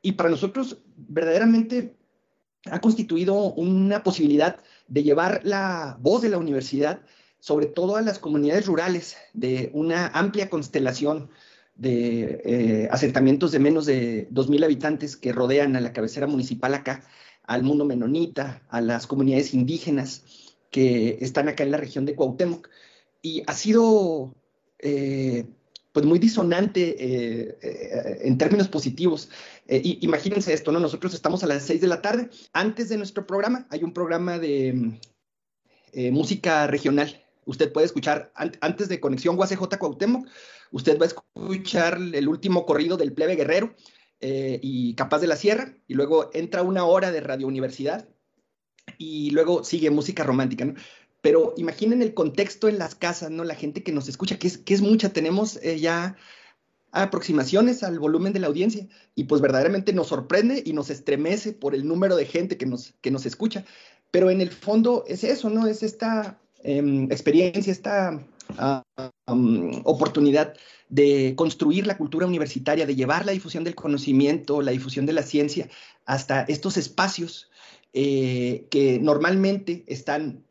Y para nosotros, verdaderamente, ha constituido una posibilidad de llevar la voz de la universidad sobre todo a las comunidades rurales de una amplia constelación de eh, asentamientos de menos de 2.000 habitantes que rodean a la cabecera municipal acá, al mundo menonita, a las comunidades indígenas que están acá en la región de Cuauhtémoc. Y ha sido eh, pues muy disonante eh, en términos positivos. Eh, imagínense esto, ¿no? Nosotros estamos a las 6 de la tarde. Antes de nuestro programa hay un programa de música regional. Usted puede escuchar, antes de Conexión UACJ Cuauhtémoc, usted va a escuchar el último corrido del plebe guerrero y Capaz de la Sierra, y luego entra una hora de Radio Universidad, y luego sigue música romántica, ¿no? pero imaginen el contexto en las casas, ¿no? La gente que nos escucha, que es, que es mucha, tenemos eh, ya aproximaciones al volumen de la audiencia y pues verdaderamente nos sorprende y nos estremece por el número de gente que nos, que nos escucha. Pero en el fondo es eso, ¿no? Es esta em, experiencia, esta ah, oportunidad de construir la cultura universitaria, de llevar la difusión del conocimiento, la difusión de la ciencia hasta estos espacios eh, que normalmente están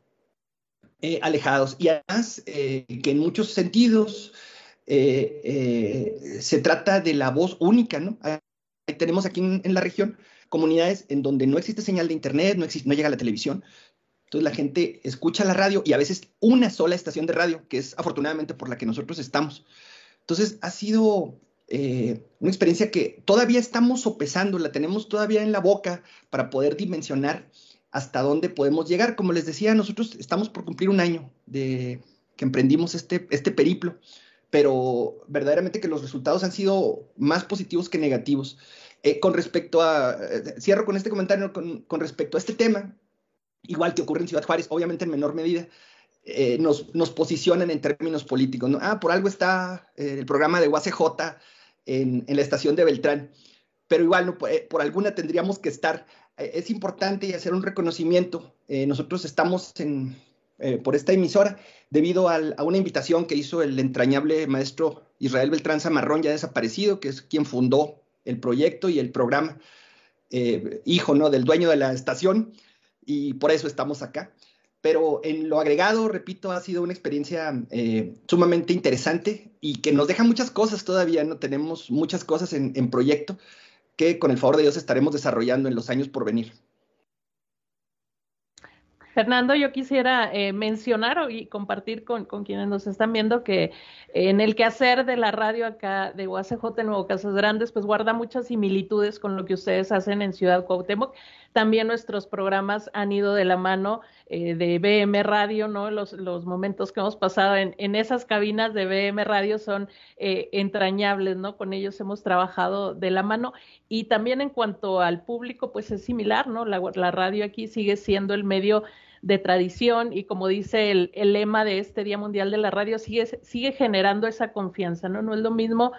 eh, alejados y además eh, que en muchos sentidos eh, se trata de la voz única, ¿no? tenemos aquí en, la región comunidades en donde no existe señal de internet, no, existe, no llega la televisión Entonces la gente escucha la radio y a veces una sola estación de radio, que es afortunadamente por la que nosotros estamos. Entonces ha sido eh, una experiencia que todavía estamos sopesando, la tenemos todavía en la boca para poder dimensionar hasta dónde podemos llegar. Como les decía, nosotros estamos por cumplir un año de que emprendimos este, este periplo, pero verdaderamente que los resultados han sido más positivos que negativos. Eh, con respecto a, eh, cierro con este comentario con, con, respecto a este tema, igual que ocurre en Ciudad Juárez, obviamente en menor medida, eh, nos, nos, posicionan en términos políticos. Ah, por algo está el programa de UACJ en, en, la estación de Beltrán, pero igual no, por alguna tendríamos que estar. es importante hacer un reconocimiento. nosotros estamos en, por esta emisora debido a una invitación que hizo el entrañable maestro Israel Beltrán Zamarrón, ya desaparecido, que es quien fundó el proyecto y el programa, eh, hijo ¿no? del dueño de la estación, y por eso estamos acá. Pero en lo agregado, repito, ha sido una experiencia eh, sumamente interesante y que nos deja muchas cosas todavía, ¿no? Tenemos muchas cosas en, en proyecto que con el favor de Dios estaremos desarrollando en los años por venir. Fernando, yo quisiera eh, mencionar y compartir con, con, quienes nos están viendo que en el quehacer de la radio acá de UACJ Nuevo Casas Grandes, pues guarda muchas similitudes con lo que ustedes hacen en Ciudad Cuauhtémoc. También nuestros programas han ido de la mano eh, de BM Radio, ¿no? Los, los, momentos que hemos pasado en, esas cabinas de BM Radio son eh, entrañables, ¿no? Con ellos hemos trabajado de la mano. Y también en cuanto al público, pues es similar, ¿no? La, la radio aquí sigue siendo el medio de tradición y como dice el, el, lema de este Día Mundial de la Radio, sigue, sigue generando esa confianza, ¿no? No es lo mismo,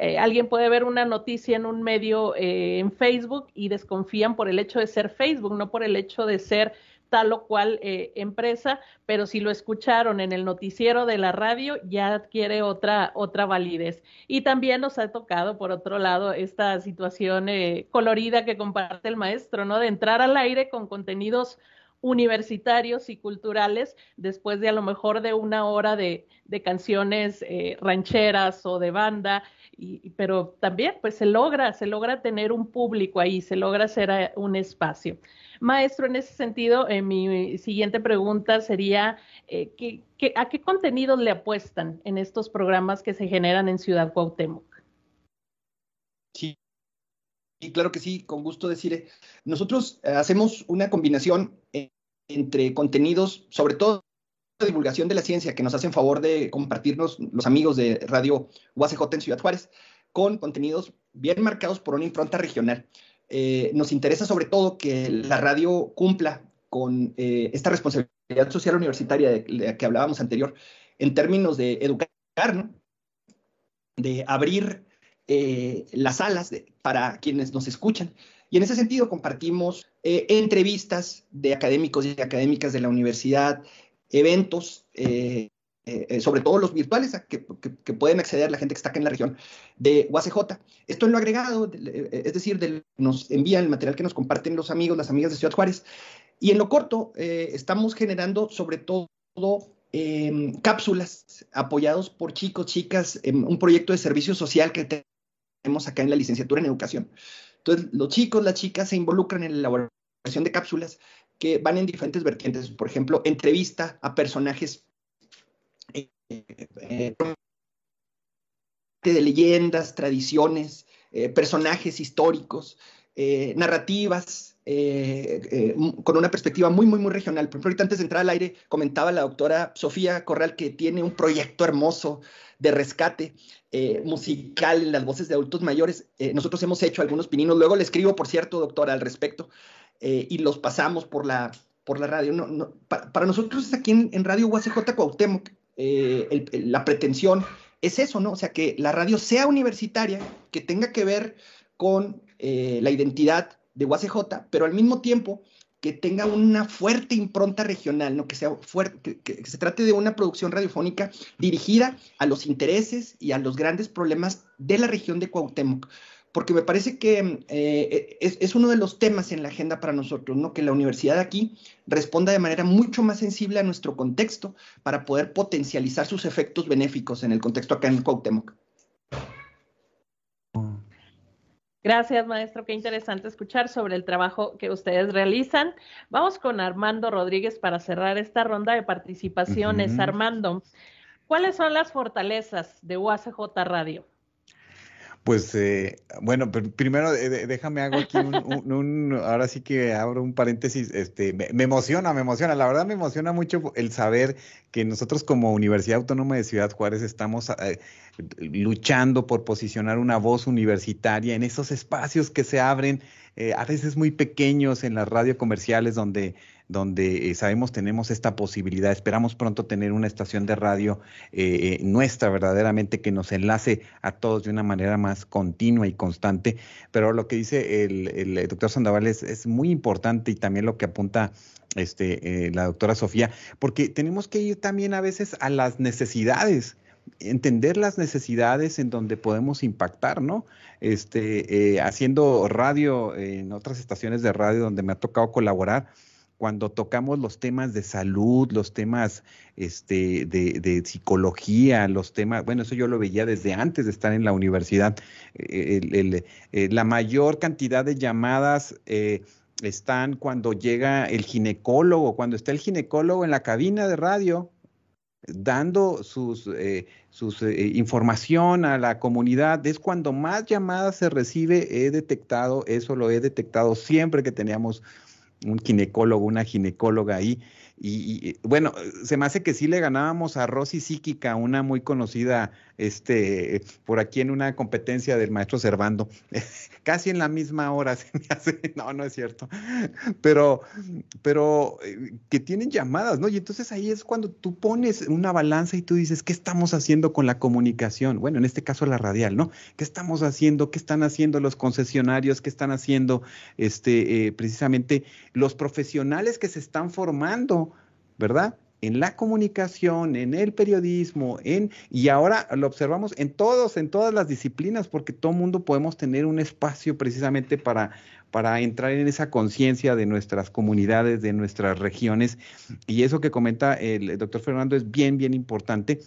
eh, alguien puede ver una noticia en un medio eh, en Facebook y desconfían por el hecho de ser Facebook, no por el hecho de ser tal o cual eh, empresa, pero si lo escucharon en el noticiero de la radio, ya adquiere otra, otra validez. Y también nos ha tocado, por otro lado, esta situación eh, colorida que comparte el maestro, ¿no? De entrar al aire con contenidos universitarios y culturales después de a lo mejor de una hora de, de canciones rancheras o de banda, y, pero también pues se logra, se logra tener un público ahí, se logra hacer eh, un espacio. Maestro, en ese sentido, eh, mi siguiente pregunta sería, eh, ¿qué, qué, a qué contenidos le apuestan en estos programas que se generan en Ciudad Cuauhtémoc? Sí, y claro que sí, con gusto decirle. Nosotros eh, hacemos una combinación entre contenidos, sobre todo de divulgación de la ciencia, que nos hacen favor de compartirnos los amigos de Radio UACJ en Ciudad Juárez, con contenidos bien marcados por una impronta regional. Eh, nos interesa sobre todo que la radio cumpla con eh, esta responsabilidad social universitaria de, de, que hablábamos anterior, en términos de educar, ¿no? de abrir eh, las alas de, para quienes nos escuchan. Y en ese sentido compartimos eh, entrevistas de académicos y académicas de la universidad, eventos, eh, eh, sobre todo los virtuales que, que, que, pueden acceder la gente que está acá en la región de UACJ. Esto en lo agregado, es decir, de, nos envían el material que nos comparten los amigos, las amigas de Ciudad Juárez. Y en lo corto, estamos generando sobre todo eh, cápsulas apoyados por chicos, chicas, en un proyecto de servicio social que tenemos acá en la licenciatura en educación. Entonces, los chicos, las chicas se involucran en la elaboración de cápsulas que van en diferentes vertientes. Por ejemplo, entrevista a personajes eh, eh, de leyendas, tradiciones, eh, personajes históricos, eh, narrativas, eh, con una perspectiva muy, muy, muy regional. Por ejemplo, ahorita antes de entrar al aire, comentaba la doctora Sofía Corral que tiene un proyecto hermoso de rescate eh, musical en las voces de adultos mayores. Eh, nosotros hemos hecho algunos pininos, luego le escribo, por cierto, doctora, al respecto, eh, y los pasamos por la, por la radio. Para, para, nosotros aquí en, Radio UACJ Cuauhtémoc, el, la pretensión es eso, ¿no? O sea, que la radio sea universitaria, que tenga que ver con la identidad de UACJ, pero al mismo tiempo que tenga una fuerte impronta regional, ¿no? que, sea fuerte, que, que, se trate de una producción radiofónica dirigida a los intereses y a los grandes problemas de la región de Cuauhtémoc. Porque me parece que eh, es, es, uno de los temas en la agenda para nosotros, ¿no? que la universidad aquí responda de manera mucho más sensible a nuestro contexto para poder potencializar sus efectos benéficos en el contexto acá en Cuauhtémoc. Gracias, maestro. Qué interesante escuchar sobre el trabajo que ustedes realizan. Vamos con Armando Rodríguez para cerrar esta ronda de participaciones. Armando, ¿cuáles son las fortalezas de UACJ Radio? Pues eh, bueno, primero déjame hago aquí un, ahora sí que abro un paréntesis, este, me, emociona, me emociona, la verdad me emociona mucho el saber que nosotros como Universidad Autónoma de Ciudad Juárez estamos eh, luchando por posicionar una voz universitaria en esos espacios que se abren eh, a veces muy pequeños en las radio comerciales donde donde eh, sabemos tenemos esta posibilidad. Esperamos pronto tener una estación de radio eh, eh, nuestra verdaderamente que nos enlace a todos de una manera más continua y constante. Pero lo que dice el, doctor Sandoval es, muy importante y también lo que apunta este, la doctora Sofía, porque tenemos que ir también a veces a las necesidades entender las necesidades en donde podemos impactar, ¿no? Este, haciendo radio en otras estaciones de radio donde me ha tocado colaborar, cuando tocamos los temas de salud, los temas este, de, psicología, los temas, bueno, eso yo lo veía desde antes de estar en la universidad. Eh, la mayor cantidad de llamadas eh, están cuando llega el ginecólogo, cuando está el ginecólogo en la cabina de radio dando sus, eh, sus información a la comunidad, es cuando más llamadas se recibe, he detectado, eso lo he detectado siempre que teníamos un ginecólogo, una ginecóloga ahí. Y, bueno, se me hace que sí le ganábamos a Rosy Psíquica, una muy conocida este, por aquí en una competencia del maestro Servando, casi en la misma hora se me hace, no, no es cierto, pero, pero eh, que tienen llamadas, ¿no? Y entonces ahí es cuando tú pones una balanza y tú dices, ¿qué estamos haciendo con la comunicación? Bueno, en este caso la radial, ¿no? ¿Qué estamos haciendo? ¿Qué están haciendo los concesionarios? ¿Qué están haciendo este, eh, precisamente los profesionales que se están formando, ¿verdad? en la comunicación, en el periodismo, en y ahora lo observamos en todos, en todas las disciplinas, porque todo mundo podemos tener un espacio precisamente para para entrar en esa conciencia de nuestras comunidades, de nuestras regiones. Y eso que comenta el doctor Fernando es bien, bien importante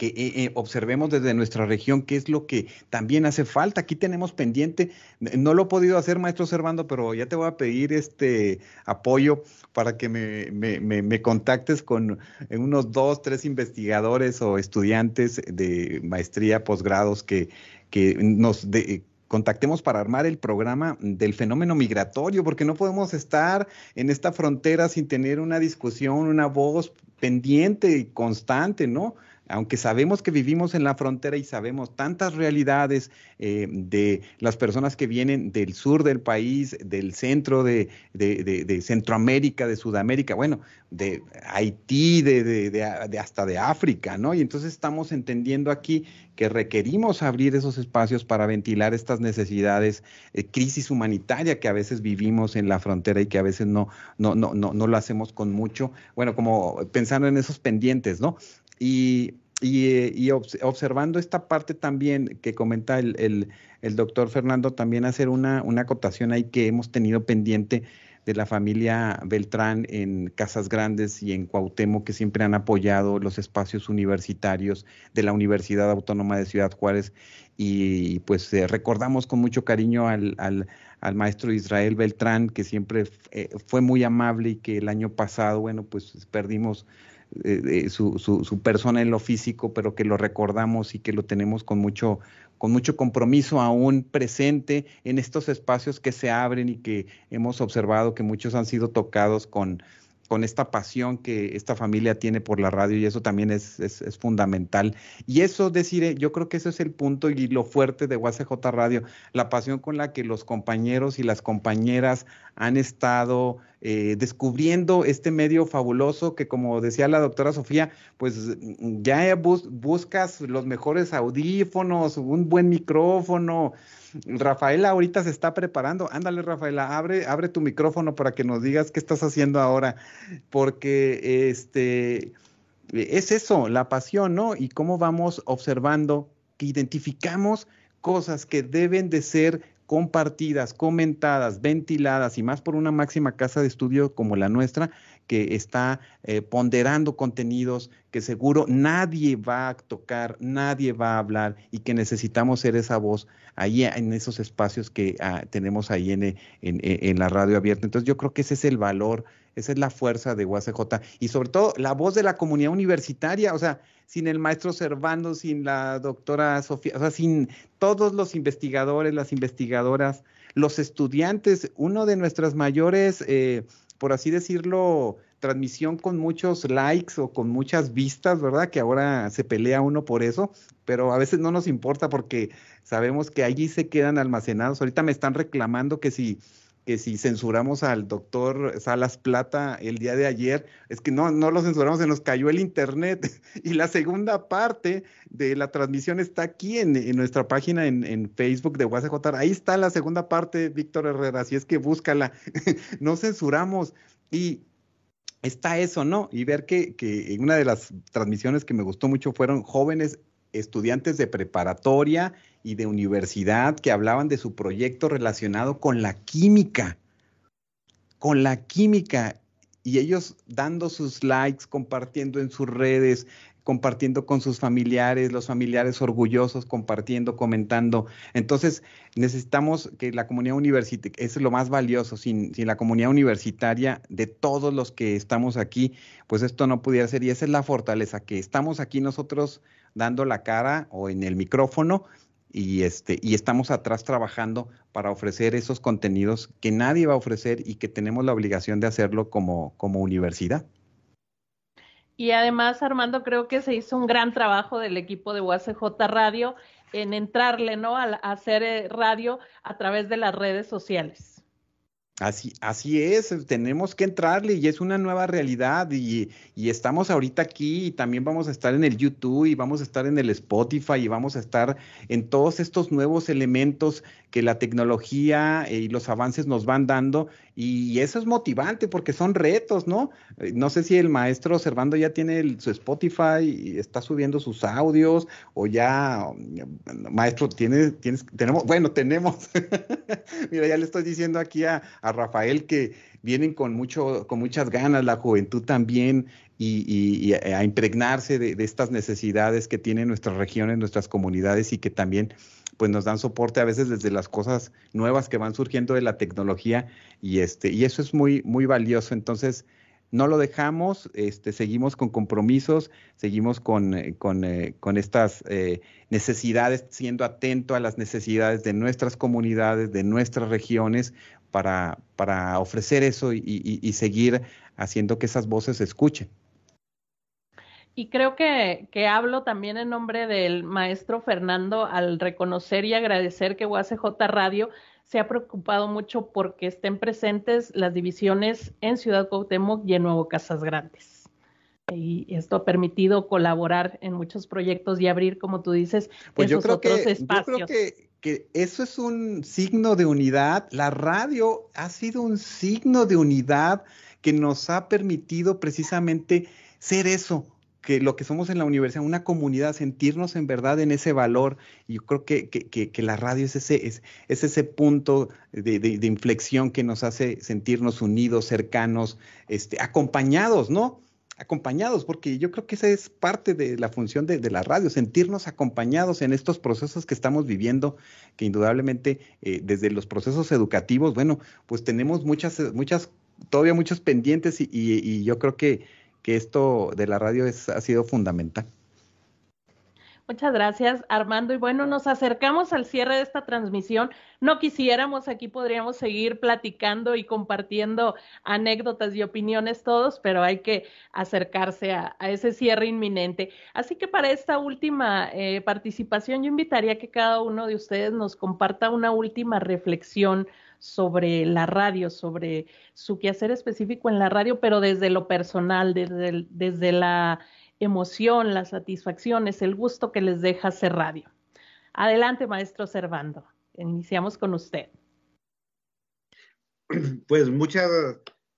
que eh, eh, observemos desde nuestra región qué es lo que también hace falta. Aquí tenemos pendiente, no lo he podido hacer, maestro Servando, pero ya te voy a pedir este apoyo para que me, me, contactes con unos dos, tres investigadores o estudiantes de maestría, posgrados que, que nos contactemos para armar el programa del fenómeno migratorio, porque no podemos estar en esta frontera sin tener una discusión, una voz pendiente y constante, ¿no? Aunque sabemos que vivimos en la frontera y sabemos tantas realidades eh, de las personas que vienen del sur del país, del centro de, Centroamérica, de Sudamérica, bueno, de Haití, de, hasta de África, ¿no? Y entonces estamos entendiendo aquí que requerimos abrir esos espacios para ventilar estas necesidades, eh, crisis humanitaria que a veces vivimos en la frontera y que a veces no, no, no, no, no lo hacemos con mucho, bueno, como pensando en esos pendientes, ¿no? Y, y, observando esta parte también que comenta el, doctor Fernando, también hacer una, una, acotación ahí que hemos tenido pendiente de la familia Beltrán en Casas Grandes y en Cuauhtémoc, que siempre han apoyado los espacios universitarios de la Universidad Autónoma de Ciudad Juárez. Y pues eh, recordamos con mucho cariño al, al, al, maestro Israel Beltrán, que siempre eh, fue muy amable y que el año pasado, bueno, pues perdimos eh, su, su, persona en lo físico, pero que lo recordamos y que lo tenemos con mucho, con mucho compromiso aún presente en estos espacios que se abren y que hemos observado que muchos han sido tocados con, con esta pasión que esta familia tiene por la radio y eso también es, es, fundamental. Y eso, decir, yo creo que ese es el punto y lo fuerte de UACJ Radio, la pasión con la que los compañeros y las compañeras han estado eh, descubriendo este medio fabuloso que, como decía la doctora Sofía, pues ya buscas los mejores audífonos, un buen micrófono, Rafaela ahorita se está preparando. Ándale, Rafaela, abre, abre tu micrófono para que nos digas qué estás haciendo ahora, porque este es eso, la pasión, ¿no? Y cómo vamos observando que identificamos cosas que deben de ser compartidas, comentadas, ventiladas y más por una máxima casa de estudio como la nuestra, que está eh, ponderando contenidos que seguro nadie va a tocar, nadie va a hablar y que necesitamos ser esa voz ahí en esos espacios que ah, tenemos ahí en, en, la radio abierta. Entonces yo creo que ese es el valor, esa es la fuerza de UACJ y sobre todo la voz de la comunidad universitaria, o sea, sin el maestro Servando, sin la doctora Sofía, o sea, sin todos los investigadores, las investigadoras, los estudiantes, uno de nuestras mayores, eh, por así decirlo, transmisión con muchos likes o con muchas vistas, ¿verdad? Que ahora se pelea uno por eso, pero a veces no nos importa porque sabemos que allí se quedan almacenados. Ahorita me están reclamando que si que si censuramos al doctor Salas Plata el día de ayer, es que no, no lo censuramos, se nos cayó el internet. Y la segunda parte de la transmisión está aquí en, nuestra página en, Facebook de UACJ. Ahí está la segunda parte, Víctor Herrera, así es que búscala. no censuramos. Y está eso, ¿no? Y ver que, que en una de las transmisiones que me gustó mucho fueron jóvenes estudiantes de preparatoria y de universidad que hablaban de su proyecto relacionado con la química, con la química, y ellos dando sus likes, compartiendo en sus redes, compartiendo con sus familiares, los familiares orgullosos, compartiendo, comentando. Entonces, necesitamos que la comunidad universitaria, es lo más valioso, sin, sin, la comunidad universitaria de todos los que estamos aquí, pues esto no pudiera ser. Y esa es la fortaleza, que estamos aquí nosotros dando la cara o en el micrófono y, este, y estamos atrás trabajando para ofrecer esos contenidos que nadie va a ofrecer y que tenemos la obligación de hacerlo como, como universidad. Y además, Armando, creo que se hizo un gran trabajo del equipo de UACJ Radio en entrarle, ¿no? A, a hacer eh, radio a través de las redes sociales. Así, así es, tenemos que entrarle y es una nueva realidad y, y, estamos ahorita aquí y también vamos a estar en el YouTube y vamos a estar en el Spotify y vamos a estar en todos estos nuevos elementos que la tecnología y los avances nos van dando y eso es motivante porque son retos, ¿no? Eh, no sé si el maestro Servando ya tiene su Spotify y está subiendo sus audios o ya, maestro, tiene, tienes, tenemos, bueno, tenemos, mira, ya le estoy diciendo aquí a Rafael que vienen con mucho, con muchas ganas, la juventud también, y, a impregnarse de, estas necesidades que tienen nuestras regiones, nuestras comunidades y que también pues nos dan soporte a veces desde las cosas nuevas que van surgiendo de la tecnología y este y eso es muy muy valioso entonces no lo dejamos este seguimos con compromisos seguimos con, eh, con, eh, con estas eh, necesidades siendo atento a las necesidades de nuestras comunidades de nuestras regiones para, para ofrecer eso y, seguir haciendo que esas voces se escuchen. Y creo que, que, hablo también en nombre del maestro Fernando al reconocer y agradecer que UACJ Radio se ha preocupado mucho porque estén presentes las divisiones en Ciudad Cuauhtémoc y en Nuevo Casas Grandes. Y esto ha permitido colaborar en muchos proyectos y abrir, como tú dices, pues esos otros espacios. Yo creo que que eso es un signo de unidad. La radio ha sido un signo de unidad que nos ha permitido precisamente ser eso, que lo que somos en la universidad, una comunidad, sentirnos en verdad en ese valor. Yo creo que, que, la radio es ese, es, ese punto de, inflexión que nos hace sentirnos unidos, cercanos, este, acompañados, ¿no? acompañados, porque yo creo que esa es parte de la función de, la radio, sentirnos acompañados en estos procesos que estamos viviendo, que indudablemente eh, desde los procesos educativos, bueno, pues tenemos muchas, muchas, todavía muchos pendientes y, yo creo que, que esto de la radio ha sido fundamental. Muchas gracias, Armando. Y bueno, nos acercamos al cierre de esta transmisión. No quisiéramos, aquí podríamos seguir platicando y compartiendo anécdotas y opiniones todos, pero hay que acercarse a, ese cierre inminente. Así que para esta última eh, participación, yo invitaría a que cada uno de ustedes nos comparta una última reflexión sobre la radio, sobre su quehacer específico en la radio, pero desde lo personal, desde, desde la emoción, las satisfacciones, el gusto que les deja hacer radio. Adelante, maestro Servando. Iniciamos con usted. Pues muchas,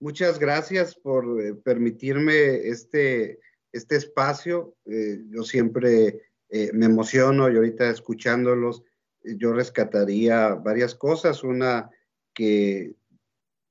muchas gracias por eh, permitirme este, este espacio. Eh, yo siempre eh, me emociono y ahorita escuchándolos, yo rescataría varias cosas. Una que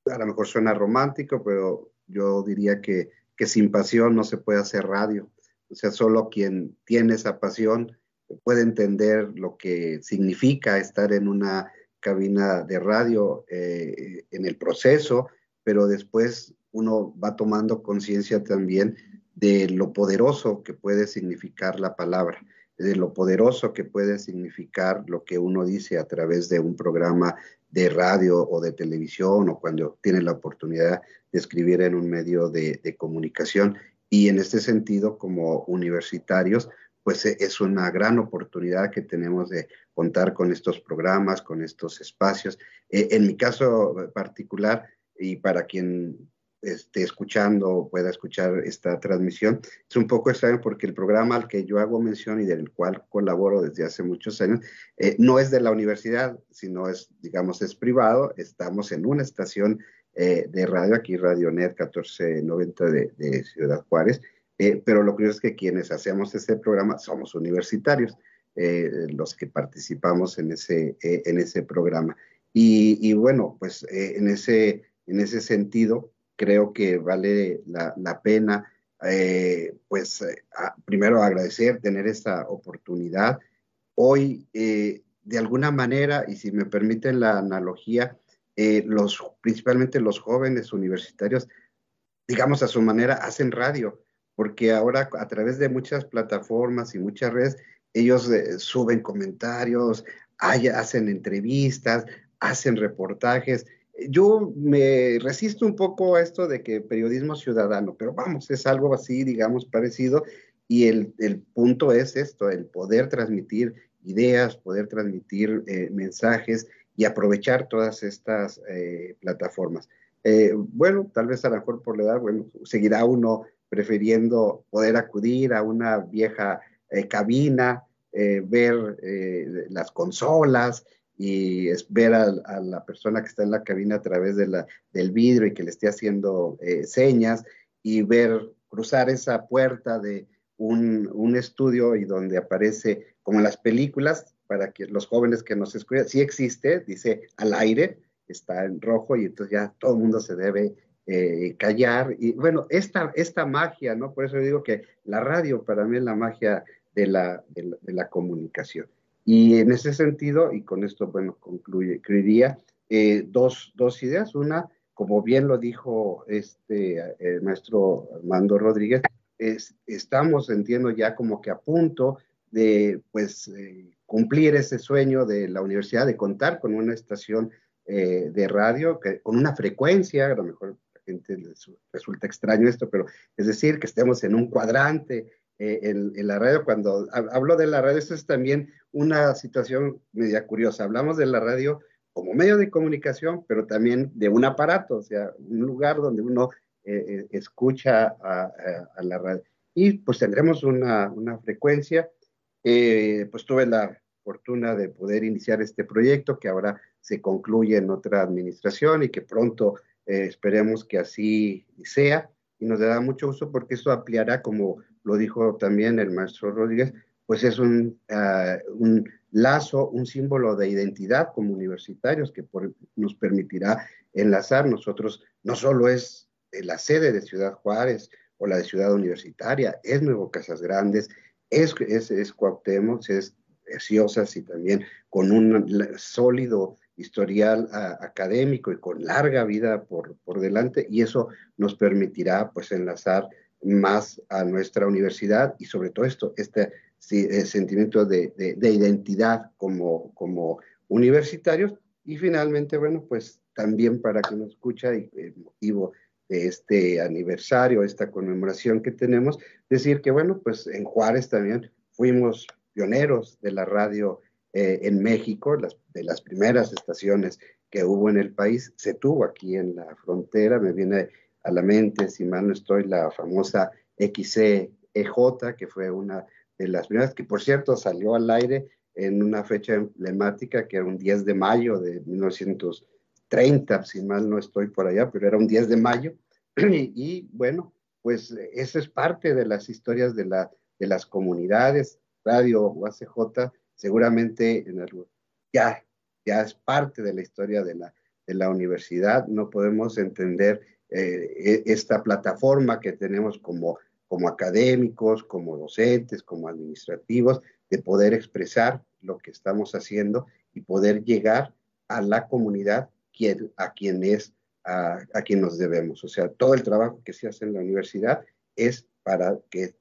a lo mejor suena romántico, pero yo diría que, que sin pasión no se puede hacer radio. O sea, solo quien tiene esa pasión puede entender lo que significa estar en una cabina de radio eh, en el proceso, pero después uno va tomando conciencia también de lo poderoso que puede significar la palabra, de lo poderoso que puede significar lo que uno dice a través de un programa de radio o de televisión o cuando tiene la oportunidad de escribir en un medio de, comunicación. Y en este sentido, como universitarios, pues e, es una gran oportunidad que tenemos de contar con estos programas, con estos espacios. E, en mi caso particular, y para quien esté escuchando o pueda escuchar esta transmisión, es un poco extraño porque el programa al que yo hago mención y del cual colaboro desde hace muchos años, eh, no es de la universidad, sino es, digamos, es privado. Estamos en una estación eh, de radio, aquí Radionet 1490 de, de Ciudad Juárez, eh, pero lo curioso es que quienes hacemos este programa somos universitarios, eh, los que participamos en ese, eh, en ese programa. Y, bueno, pues en, ese, en ese sentido, creo que vale la, pena, pues primero agradecer tener esta oportunidad. Hoy, de alguna manera, y si me permiten la analogía, los, principalmente los jóvenes universitarios, digamos a su manera, hacen radio porque ahora a través de muchas plataformas y muchas redes, ellos eh, suben comentarios, hacen entrevistas, hacen reportajes. Yo me resisto un poco a esto de que periodismo ciudadano, pero vamos, es algo así, digamos, parecido. Y el, punto es esto, el poder transmitir ideas, poder transmitir eh, mensajes y aprovechar todas estas eh, plataformas. bueno, tal vez a lo mejor por la edad, bueno, seguirá uno prefiriendo poder acudir a una vieja eh, cabina, eh, ver eh, las consolas y ver a, la persona que está en la cabina a través de la, del vidrio y que le esté haciendo señas y ver cruzar esa puerta de un, estudio y donde aparece, como en las películas, para que los jóvenes que nos escuchan, sí existe, dice al aire, está en rojo y entonces ya todo el mundo se debe eh, callar. Y bueno, esta, esta magia, ¿no? Por eso digo que la radio para mí es la magia de la, de la, comunicación. Y en ese sentido, y con esto, bueno, concluiría, eh, dos, dos ideas. Una, como bien lo dijo este maestro Armando Rodríguez, es, estamos, entiendo, ya como que a punto de, pues, eh, cumplir ese sueño de la universidad de contar con una estación de radio que, con una frecuencia, a lo mejor gente les resulta extraño esto, pero es decir, que estemos en un cuadrante eh, en, la radio. Cuando hablo de la radio, esto es también una situación media curiosa. Hablamos de la radio como medio de comunicación, pero también de un aparato, o sea, un lugar donde uno eh, eh, escucha a, la radio. Y pues tendremos una, una frecuencia. pues tuve la fortuna de poder iniciar este proyecto que ahora se concluye en otra administración y que pronto eh, esperemos que así sea y nos da mucho gusto porque eso ampliará, como lo dijo también el maestro Rodríguez, pues es un, ah, un lazo, un símbolo de identidad como universitarios que nos permitirá enlazar. Nosotros no solo es la sede de Ciudad Juárez o la de Ciudad Universitaria, es Nuevo Casas Grandes, es, es, es Cuauhtémoc, es y también con un sólido historial académico y con larga vida por, por, delante y eso nos permitirá pues enlazar más a nuestra universidad y sobre todo esto, este eh, sentimiento de, de, identidad como, como universitarios. Y finalmente, bueno, pues también para que nos escucha y el motivo de este aniversario, esta conmemoración que tenemos, decir que, bueno, pues en Juárez también fuimos pioneros de la radio eh, en México, de las primeras estaciones que hubo en el país, se tuvo aquí en la frontera, me viene a la mente, si mal no estoy, la famosa XCEJ, que fue una de las primeras, que por cierto salió al aire en una fecha emblemática, que era un 10 de mayo de 1930, si mal no estoy por allá, pero era un 10 de mayo. y, bueno, pues eso es parte de las historias de, la, de las comunidades. Radio UACJ seguramente en ya, ya es parte de la historia de la, de la universidad. No podemos entender e, esta plataforma que tenemos como, como académicos, como docentes, como administrativos, de poder expresar lo que estamos haciendo y poder llegar a la comunidad a quien es a, a, quien nos debemos. O sea, todo el trabajo que se hace en la universidad es para que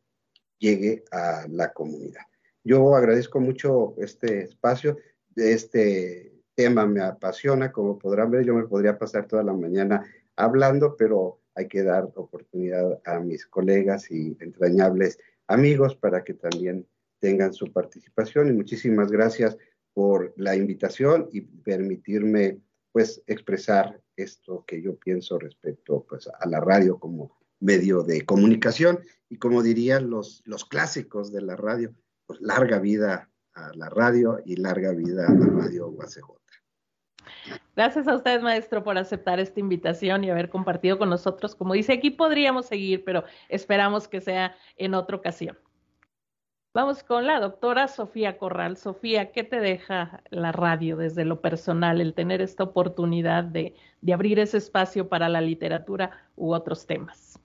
llegue a la comunidad. Yo agradezco mucho este espacio, este tema me apasiona, como podrán ver, yo me podría pasar toda la mañana hablando, pero hay que dar oportunidad a mis colegas y entrañables amigos para que también tengan su participación y muchísimas gracias por la invitación y permitirme pues expresar esto que yo pienso respecto pues a la radio como medio de comunicación y como dirían los, los clásicos de la radio, pues larga vida a la radio y larga vida a la radio UACJ. Gracias a usted, maestro, por aceptar esta invitación y haber compartido con nosotros. Como dice, aquí podríamos seguir, pero esperamos que sea en otra ocasión. Vamos con la doctora Sofía Corral. Sofía, ¿qué te deja la radio desde lo personal, el tener esta oportunidad de, de abrir ese espacio para la literatura u otros temas?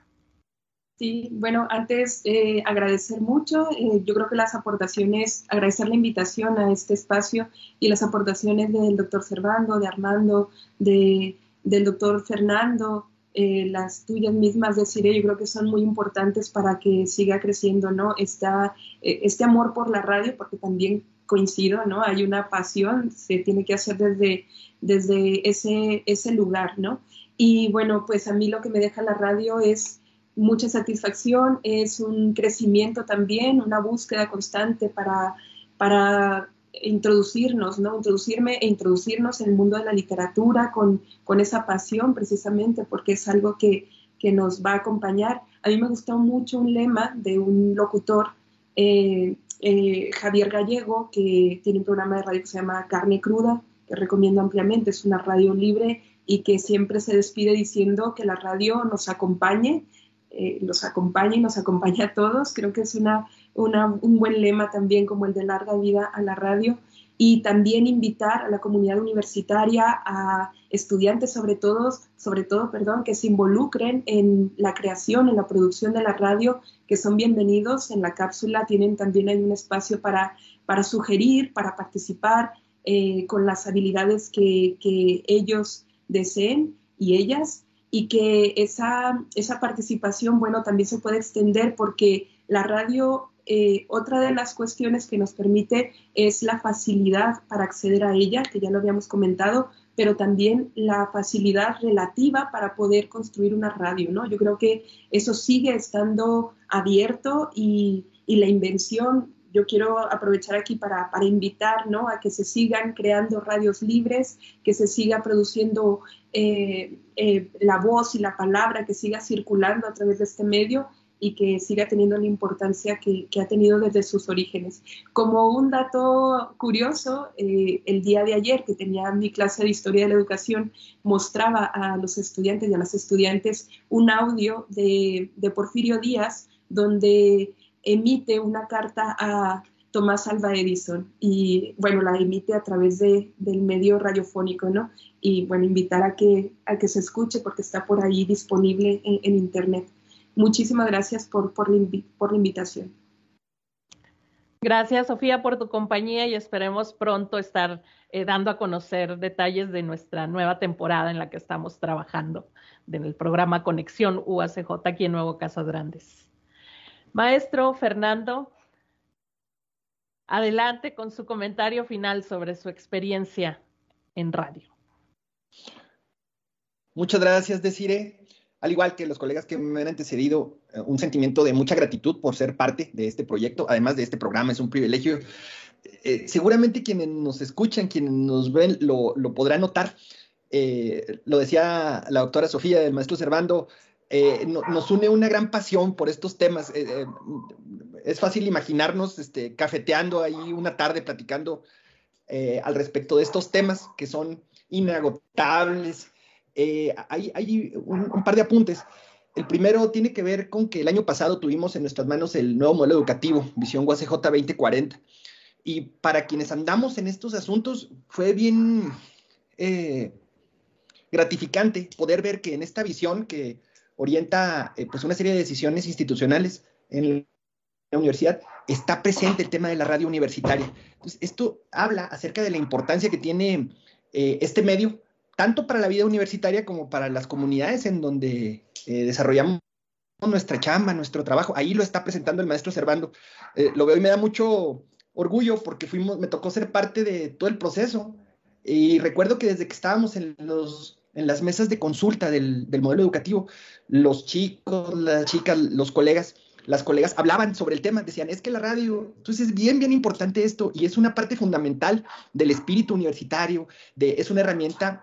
Sí, bueno, antes eh, agradecer mucho, eh, yo creo que las aportaciones, agradecer la invitación a este espacio y las aportaciones del doctor Servando, de Armando, de, del doctor Fernando, eh, las tuyas mismas, de Cire, yo creo que son muy importantes para que siga creciendo, ¿no? Esta, este amor por la radio, porque también coincido, ¿no? Hay una pasión, se tiene que hacer desde, desde ese, ese lugar, ¿no? Y bueno, pues a mí lo que me deja la radio es mucha satisfacción, es un crecimiento también, una búsqueda constante para, para introducirnos, ¿no? Introducirme e introducirnos en el mundo de la literatura con, con esa pasión precisamente porque es algo que, que, nos va a acompañar. A mí me gustó mucho un lema de un locutor, eh, eh, Javier Gallego, que tiene un programa de radio que se llama Carne Cruda, que recomiendo ampliamente, es una radio libre y que siempre se despide diciendo que la radio nos acompañe eh, los acompaña y nos acompaña a todos. Creo que es una, un buen lema también como el de larga vida a la radio y también invitar a la comunidad universitaria, a estudiantes sobre todo, sobre todo, perdón, que se involucren en la creación, en la producción de la radio, que son bienvenidos en la cápsula. Tienen también hay un espacio para, para sugerir, para participar eh, con las habilidades que, que ellos deseen y ellas y que esa, esa participación, bueno, también se puede extender porque la radio, eh, otra de las cuestiones que nos permite es la facilidad para acceder a ella, que ya lo habíamos comentado, pero también la facilidad relativa para poder construir una radio, ¿no? Yo creo que eso sigue estando abierto y, y la invención yo quiero aprovechar aquí para, invitar ¿no? a que se sigan creando radios libres, que se siga produciendo eh, eh, la voz y la palabra, que siga circulando a través de este medio y que siga teniendo la importancia que, ha tenido desde sus orígenes. Como un dato curioso, eh, el día de ayer que tenía mi clase de historia de la educación, mostraba a los estudiantes y a las estudiantes un audio de, de Porfirio Díaz donde emite una carta a Tomás Alva Edison y bueno, la emite a través de, del medio radiofónico, ¿no? Y bueno, invitar a que, a que se escuche porque está por ahí disponible en, Internet. Muchísimas gracias por, por, la, invitación. Gracias, Sofía, por tu compañía y esperemos pronto estar eh, dando a conocer detalles de nuestra nueva temporada en la que estamos trabajando, en el programa Conexión UACJ aquí en Nuevo Casas Grandes. Maestro Fernando, adelante con su comentario final sobre su experiencia en radio. Muchas gracias, Desire. Al igual que los colegas que me han antecedido, eh, un sentimiento de mucha gratitud por ser parte de este proyecto. Además de este programa, es un privilegio. Eh, seguramente quienes nos escuchan, quienes nos ven, lo, podrán notar. Eh, lo decía la doctora Sofía, del maestro Servando, eh, nos une una gran pasión por estos temas. Eh, eh, es fácil imaginarnos este, cafeteando ahí una tarde platicando al respecto de estos temas que son inagotables. hay, un, par de apuntes. El primero tiene que ver con que el año pasado tuvimos en nuestras manos el nuevo modelo educativo, Visión UACJ 2040. Y para quienes andamos en estos asuntos, fue bien gratificante poder ver que en esta visión que orienta eh, pues una serie de decisiones institucionales en la universidad está presente el tema de la radio universitaria. Entonces, esto habla acerca de la importancia que tiene eh, este medio, tanto para la vida universitaria como para las comunidades en donde eh, desarrollamos nuestra chamba, nuestro trabajo. Ahí lo está presentando el maestro Servando. lo veo y me da mucho orgullo porque fuimos, me tocó ser parte de todo el proceso. Y recuerdo que desde que estábamos en los en las mesas de consulta del, modelo educativo, los chicos, las chicas, los colegas, las colegas hablaban sobre el tema, decían, es que la radio, entonces es bien, bien importante esto y es una parte fundamental del espíritu universitario, de, es una herramienta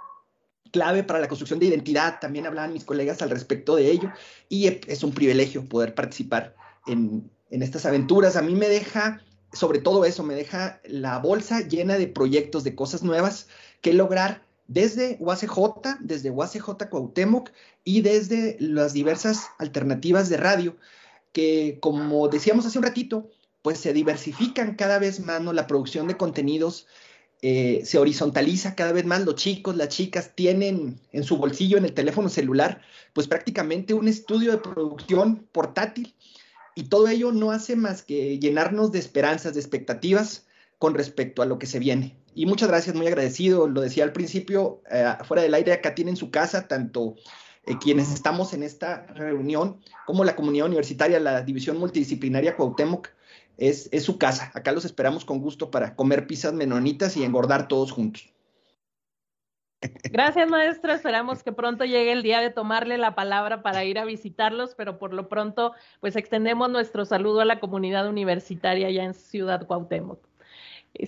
clave para la construcción de identidad, también hablaban mis colegas al respecto de ello y es un privilegio poder participar en, en estas aventuras. A mí me deja, sobre todo eso, me deja la bolsa llena de proyectos, de cosas nuevas que lograr desde UACJ, desde UACJ Cuauhtémoc y desde las diversas alternativas de radio que, como decíamos hace un ratito, pues se diversifican cada vez más, ¿no? La producción de contenidos eh, se horizontaliza cada vez más, los chicos, las chicas tienen en su bolsillo, en el teléfono celular, pues prácticamente un estudio de producción portátil y todo ello no hace más que llenarnos de esperanzas, de expectativas con respecto a lo que se viene. Y muchas gracias, muy agradecido. Lo decía al principio, eh, fuera del aire, acá tienen su casa, tanto eh, quienes estamos en esta reunión como la comunidad universitaria, la división multidisciplinaria Cuauhtémoc, es, es su casa. Acá los esperamos con gusto para comer pizzas menonitas y engordar todos juntos. Gracias, maestro. Esperamos que pronto llegue el día de tomarle la palabra para ir a visitarlos, pero por lo pronto, pues extendemos nuestro saludo a la comunidad universitaria ya en Ciudad Cuauhtémoc.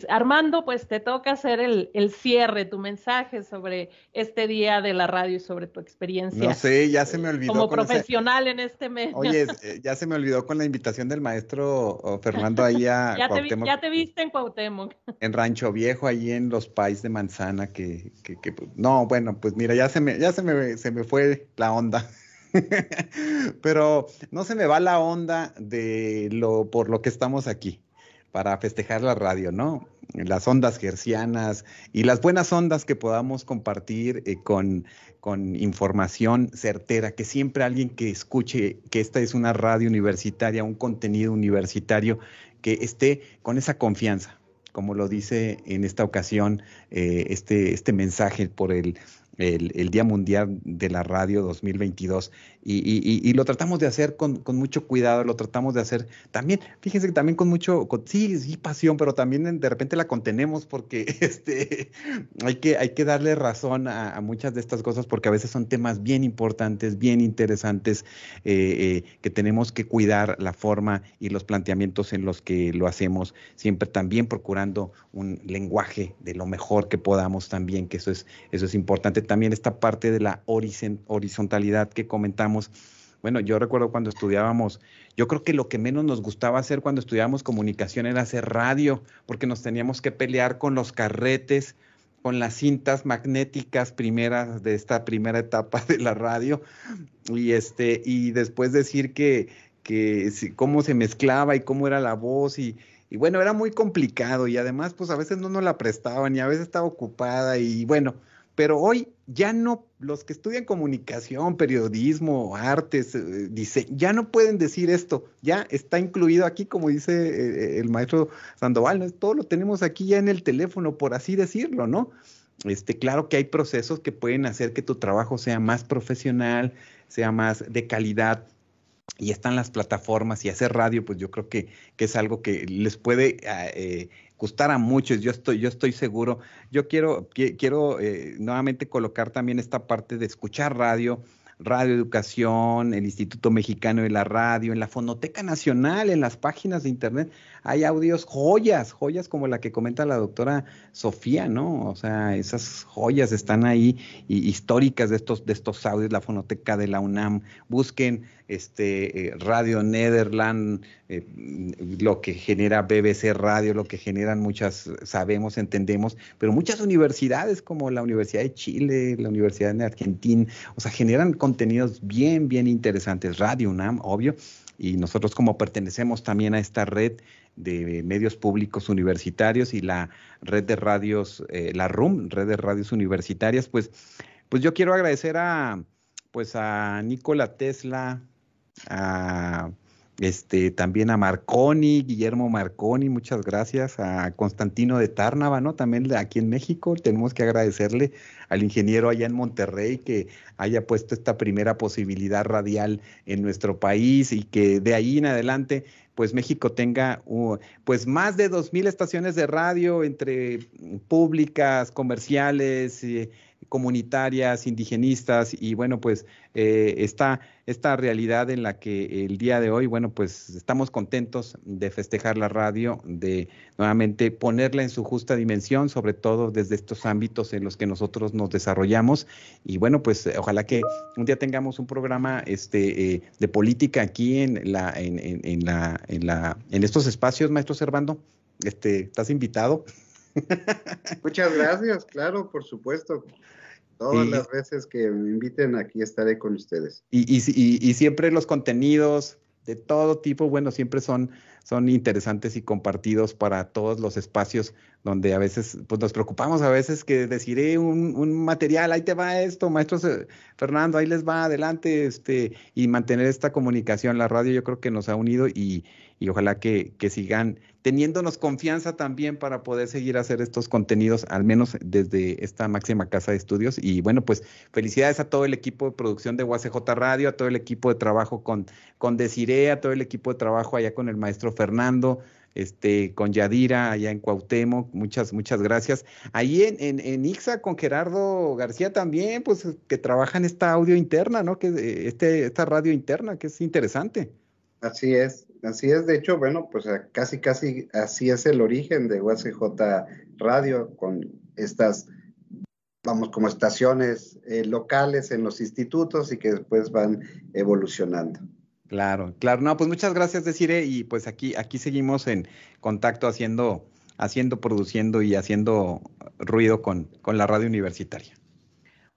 Armando, pues te toca hacer el, cierre, tu mensaje sobre este día de la radio y sobre tu experiencia. No sé, ya se me olvidó. Como profesional en este medio. Oye, eh, ya se me olvidó con la invitación del maestro Fernando ahí a ya, te ya te viste en Cuauhtémoc. En Rancho Viejo, ahí en los Pais de Manzana, que, que, que, no, bueno, pues mira, ya se me, ya se me, se me fue la onda. Pero no se me va la onda de lo por lo que estamos aquí para festejar la radio, ¿no? Las ondas gercianas y las buenas ondas que podamos compartir eh, con, con información certera, que siempre alguien que escuche que esta es una radio universitaria, un contenido universitario, que esté con esa confianza, como lo dice en esta ocasión eh, este, este mensaje por el el, Día Mundial de la Radio 2022 y, y, lo tratamos de hacer con, mucho cuidado, lo tratamos de hacer también, fíjense que también con mucho, sí, sí, pasión, pero también de repente la contenemos porque este, hay, que, hay que darle razón a, muchas de estas cosas porque a veces son temas bien importantes, bien interesantes, eh, eh, que tenemos que cuidar la forma y los planteamientos en los que lo hacemos, siempre también procurando un lenguaje de lo mejor que podamos también, que eso es, eso es importante también esta parte de la horizontalidad que comentamos. Bueno, yo recuerdo cuando estudiábamos, yo creo que lo que menos nos gustaba hacer cuando estudiábamos comunicación era hacer radio, porque nos teníamos que pelear con los carretes, con las cintas magnéticas primeras de esta primera etapa de la radio. Y este y después decir que que cómo se mezclaba y cómo era la voz y, y bueno, era muy complicado y además pues a veces no nos la prestaban y a veces estaba ocupada y bueno, pero hoy ya no, los que estudian comunicación, periodismo, artes, eh, dice, ya no pueden decir esto, ya está incluido aquí, como dice eh, el maestro Sandoval, ¿no? todo lo tenemos aquí ya en el teléfono, por así decirlo, ¿no? Este, claro que hay procesos que pueden hacer que tu trabajo sea más profesional, sea más de calidad, y están las plataformas y hacer radio, pues yo creo que, que es algo que les puede ah, eh, gustar a muchos, yo estoy, yo estoy seguro. Yo quiero, quiero eh, nuevamente colocar también esta parte de escuchar radio, Radio Educación, el Instituto Mexicano de la Radio, en la Fonoteca Nacional, en las páginas de Internet, hay audios, joyas, joyas como la que comenta la doctora Sofía, ¿no? O sea, esas joyas están ahí, y, históricas de estos, de estos audios, la Fonoteca de la UNAM. Busquen este eh, Radio Nederland, eh, lo que genera BBC Radio, lo que generan muchas, sabemos, entendemos, pero muchas universidades como la Universidad de Chile, la Universidad de Argentina, o sea, generan contenidos bien, bien interesantes. Radio UNAM, obvio, y nosotros como pertenecemos también a esta red de medios públicos universitarios y la red de radios, eh, la RUM, red de radios universitarias, pues pues yo quiero agradecer a, pues a Nikola Tesla, a este, también a Marconi, Guillermo Marconi, muchas gracias, a Constantino de Tárnava, ¿no? También aquí en México, tenemos que agradecerle al ingeniero allá en Monterrey que haya puesto esta primera posibilidad radial en nuestro país y que de ahí en adelante pues México tenga pues más de dos mil estaciones de radio entre públicas, comerciales, eh, comunitarias, indigenistas y bueno, pues eh, esta, esta realidad en la que el día de hoy, bueno, pues estamos contentos de festejar la radio, de nuevamente ponerla en su justa dimensión, sobre todo desde estos ámbitos en los que nosotros nos desarrollamos y bueno, pues ojalá que un día tengamos un programa este, eh, de política aquí en la, en, en, la, en la, en estos espacios, maestro Servando. Este, ¿estás invitado? Muchas gracias, claro, por supuesto. Todas las veces que me inviten aquí estaré con ustedes. Y, y, y, siempre los contenidos de todo tipo, bueno, siempre son, son interesantes y compartidos para todos los espacios donde a veces pues nos preocupamos a veces que deciré un, un material, ahí te va esto, maestro Fernando, ahí les va adelante, este, y mantener esta comunicación. La radio yo creo que nos ha unido y, y ojalá que, que, sigan teniéndonos confianza también para poder seguir hacer estos contenidos, al menos desde esta máxima casa de estudios. Y bueno, pues felicidades a todo el equipo de producción de UACJ Radio, a todo el equipo de trabajo con, con Desiree, a todo el equipo de trabajo allá con el maestro Fernando, este, con Yadira allá en Cuauhtémoc, muchas, muchas gracias. Ahí en, en, en, Ixa con Gerardo García también, pues que trabaja en esta audio interna, ¿no? Que este, esta radio interna, que es interesante. Así es, así es. De hecho, bueno, pues casi, casi así es el origen de USJ Radio con estas, vamos, como estaciones eh, locales en los institutos y que después van evolucionando. Claro, claro. No, pues muchas gracias, Desire, y pues aquí, aquí seguimos en contacto haciendo, haciendo, produciendo y haciendo ruido con, con la radio universitaria.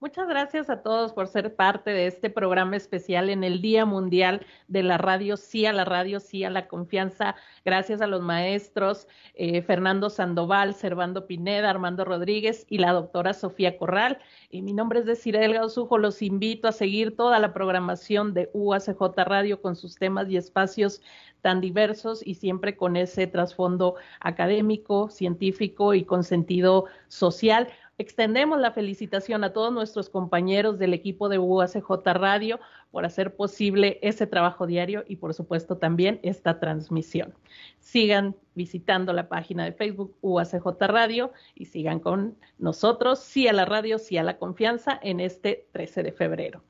Muchas gracias a todos por ser parte de este programa especial en el Día Mundial de la Radio, sí a la radio, sí a la confianza. Gracias a los maestros eh, Fernando Sandoval, Servando Pineda, Armando Rodríguez y la doctora Sofía Corral. Y mi nombre es Desiree Delgado Sujo. Los invito a seguir toda la programación de UACJ Radio con sus temas y espacios tan diversos y siempre con ese trasfondo académico, científico y con sentido social. Extendemos la felicitación a todos nuestros compañeros del equipo de UACJ Radio por hacer posible ese trabajo diario y por supuesto también esta transmisión. Sigan visitando la página de Facebook UACJ Radio y sigan con nosotros, sí a la radio, sí a la confianza en este 13 de febrero.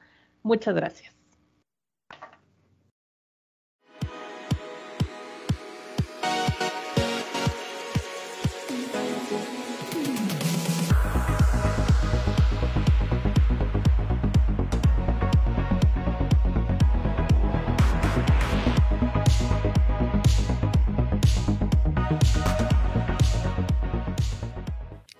Muchas gracias.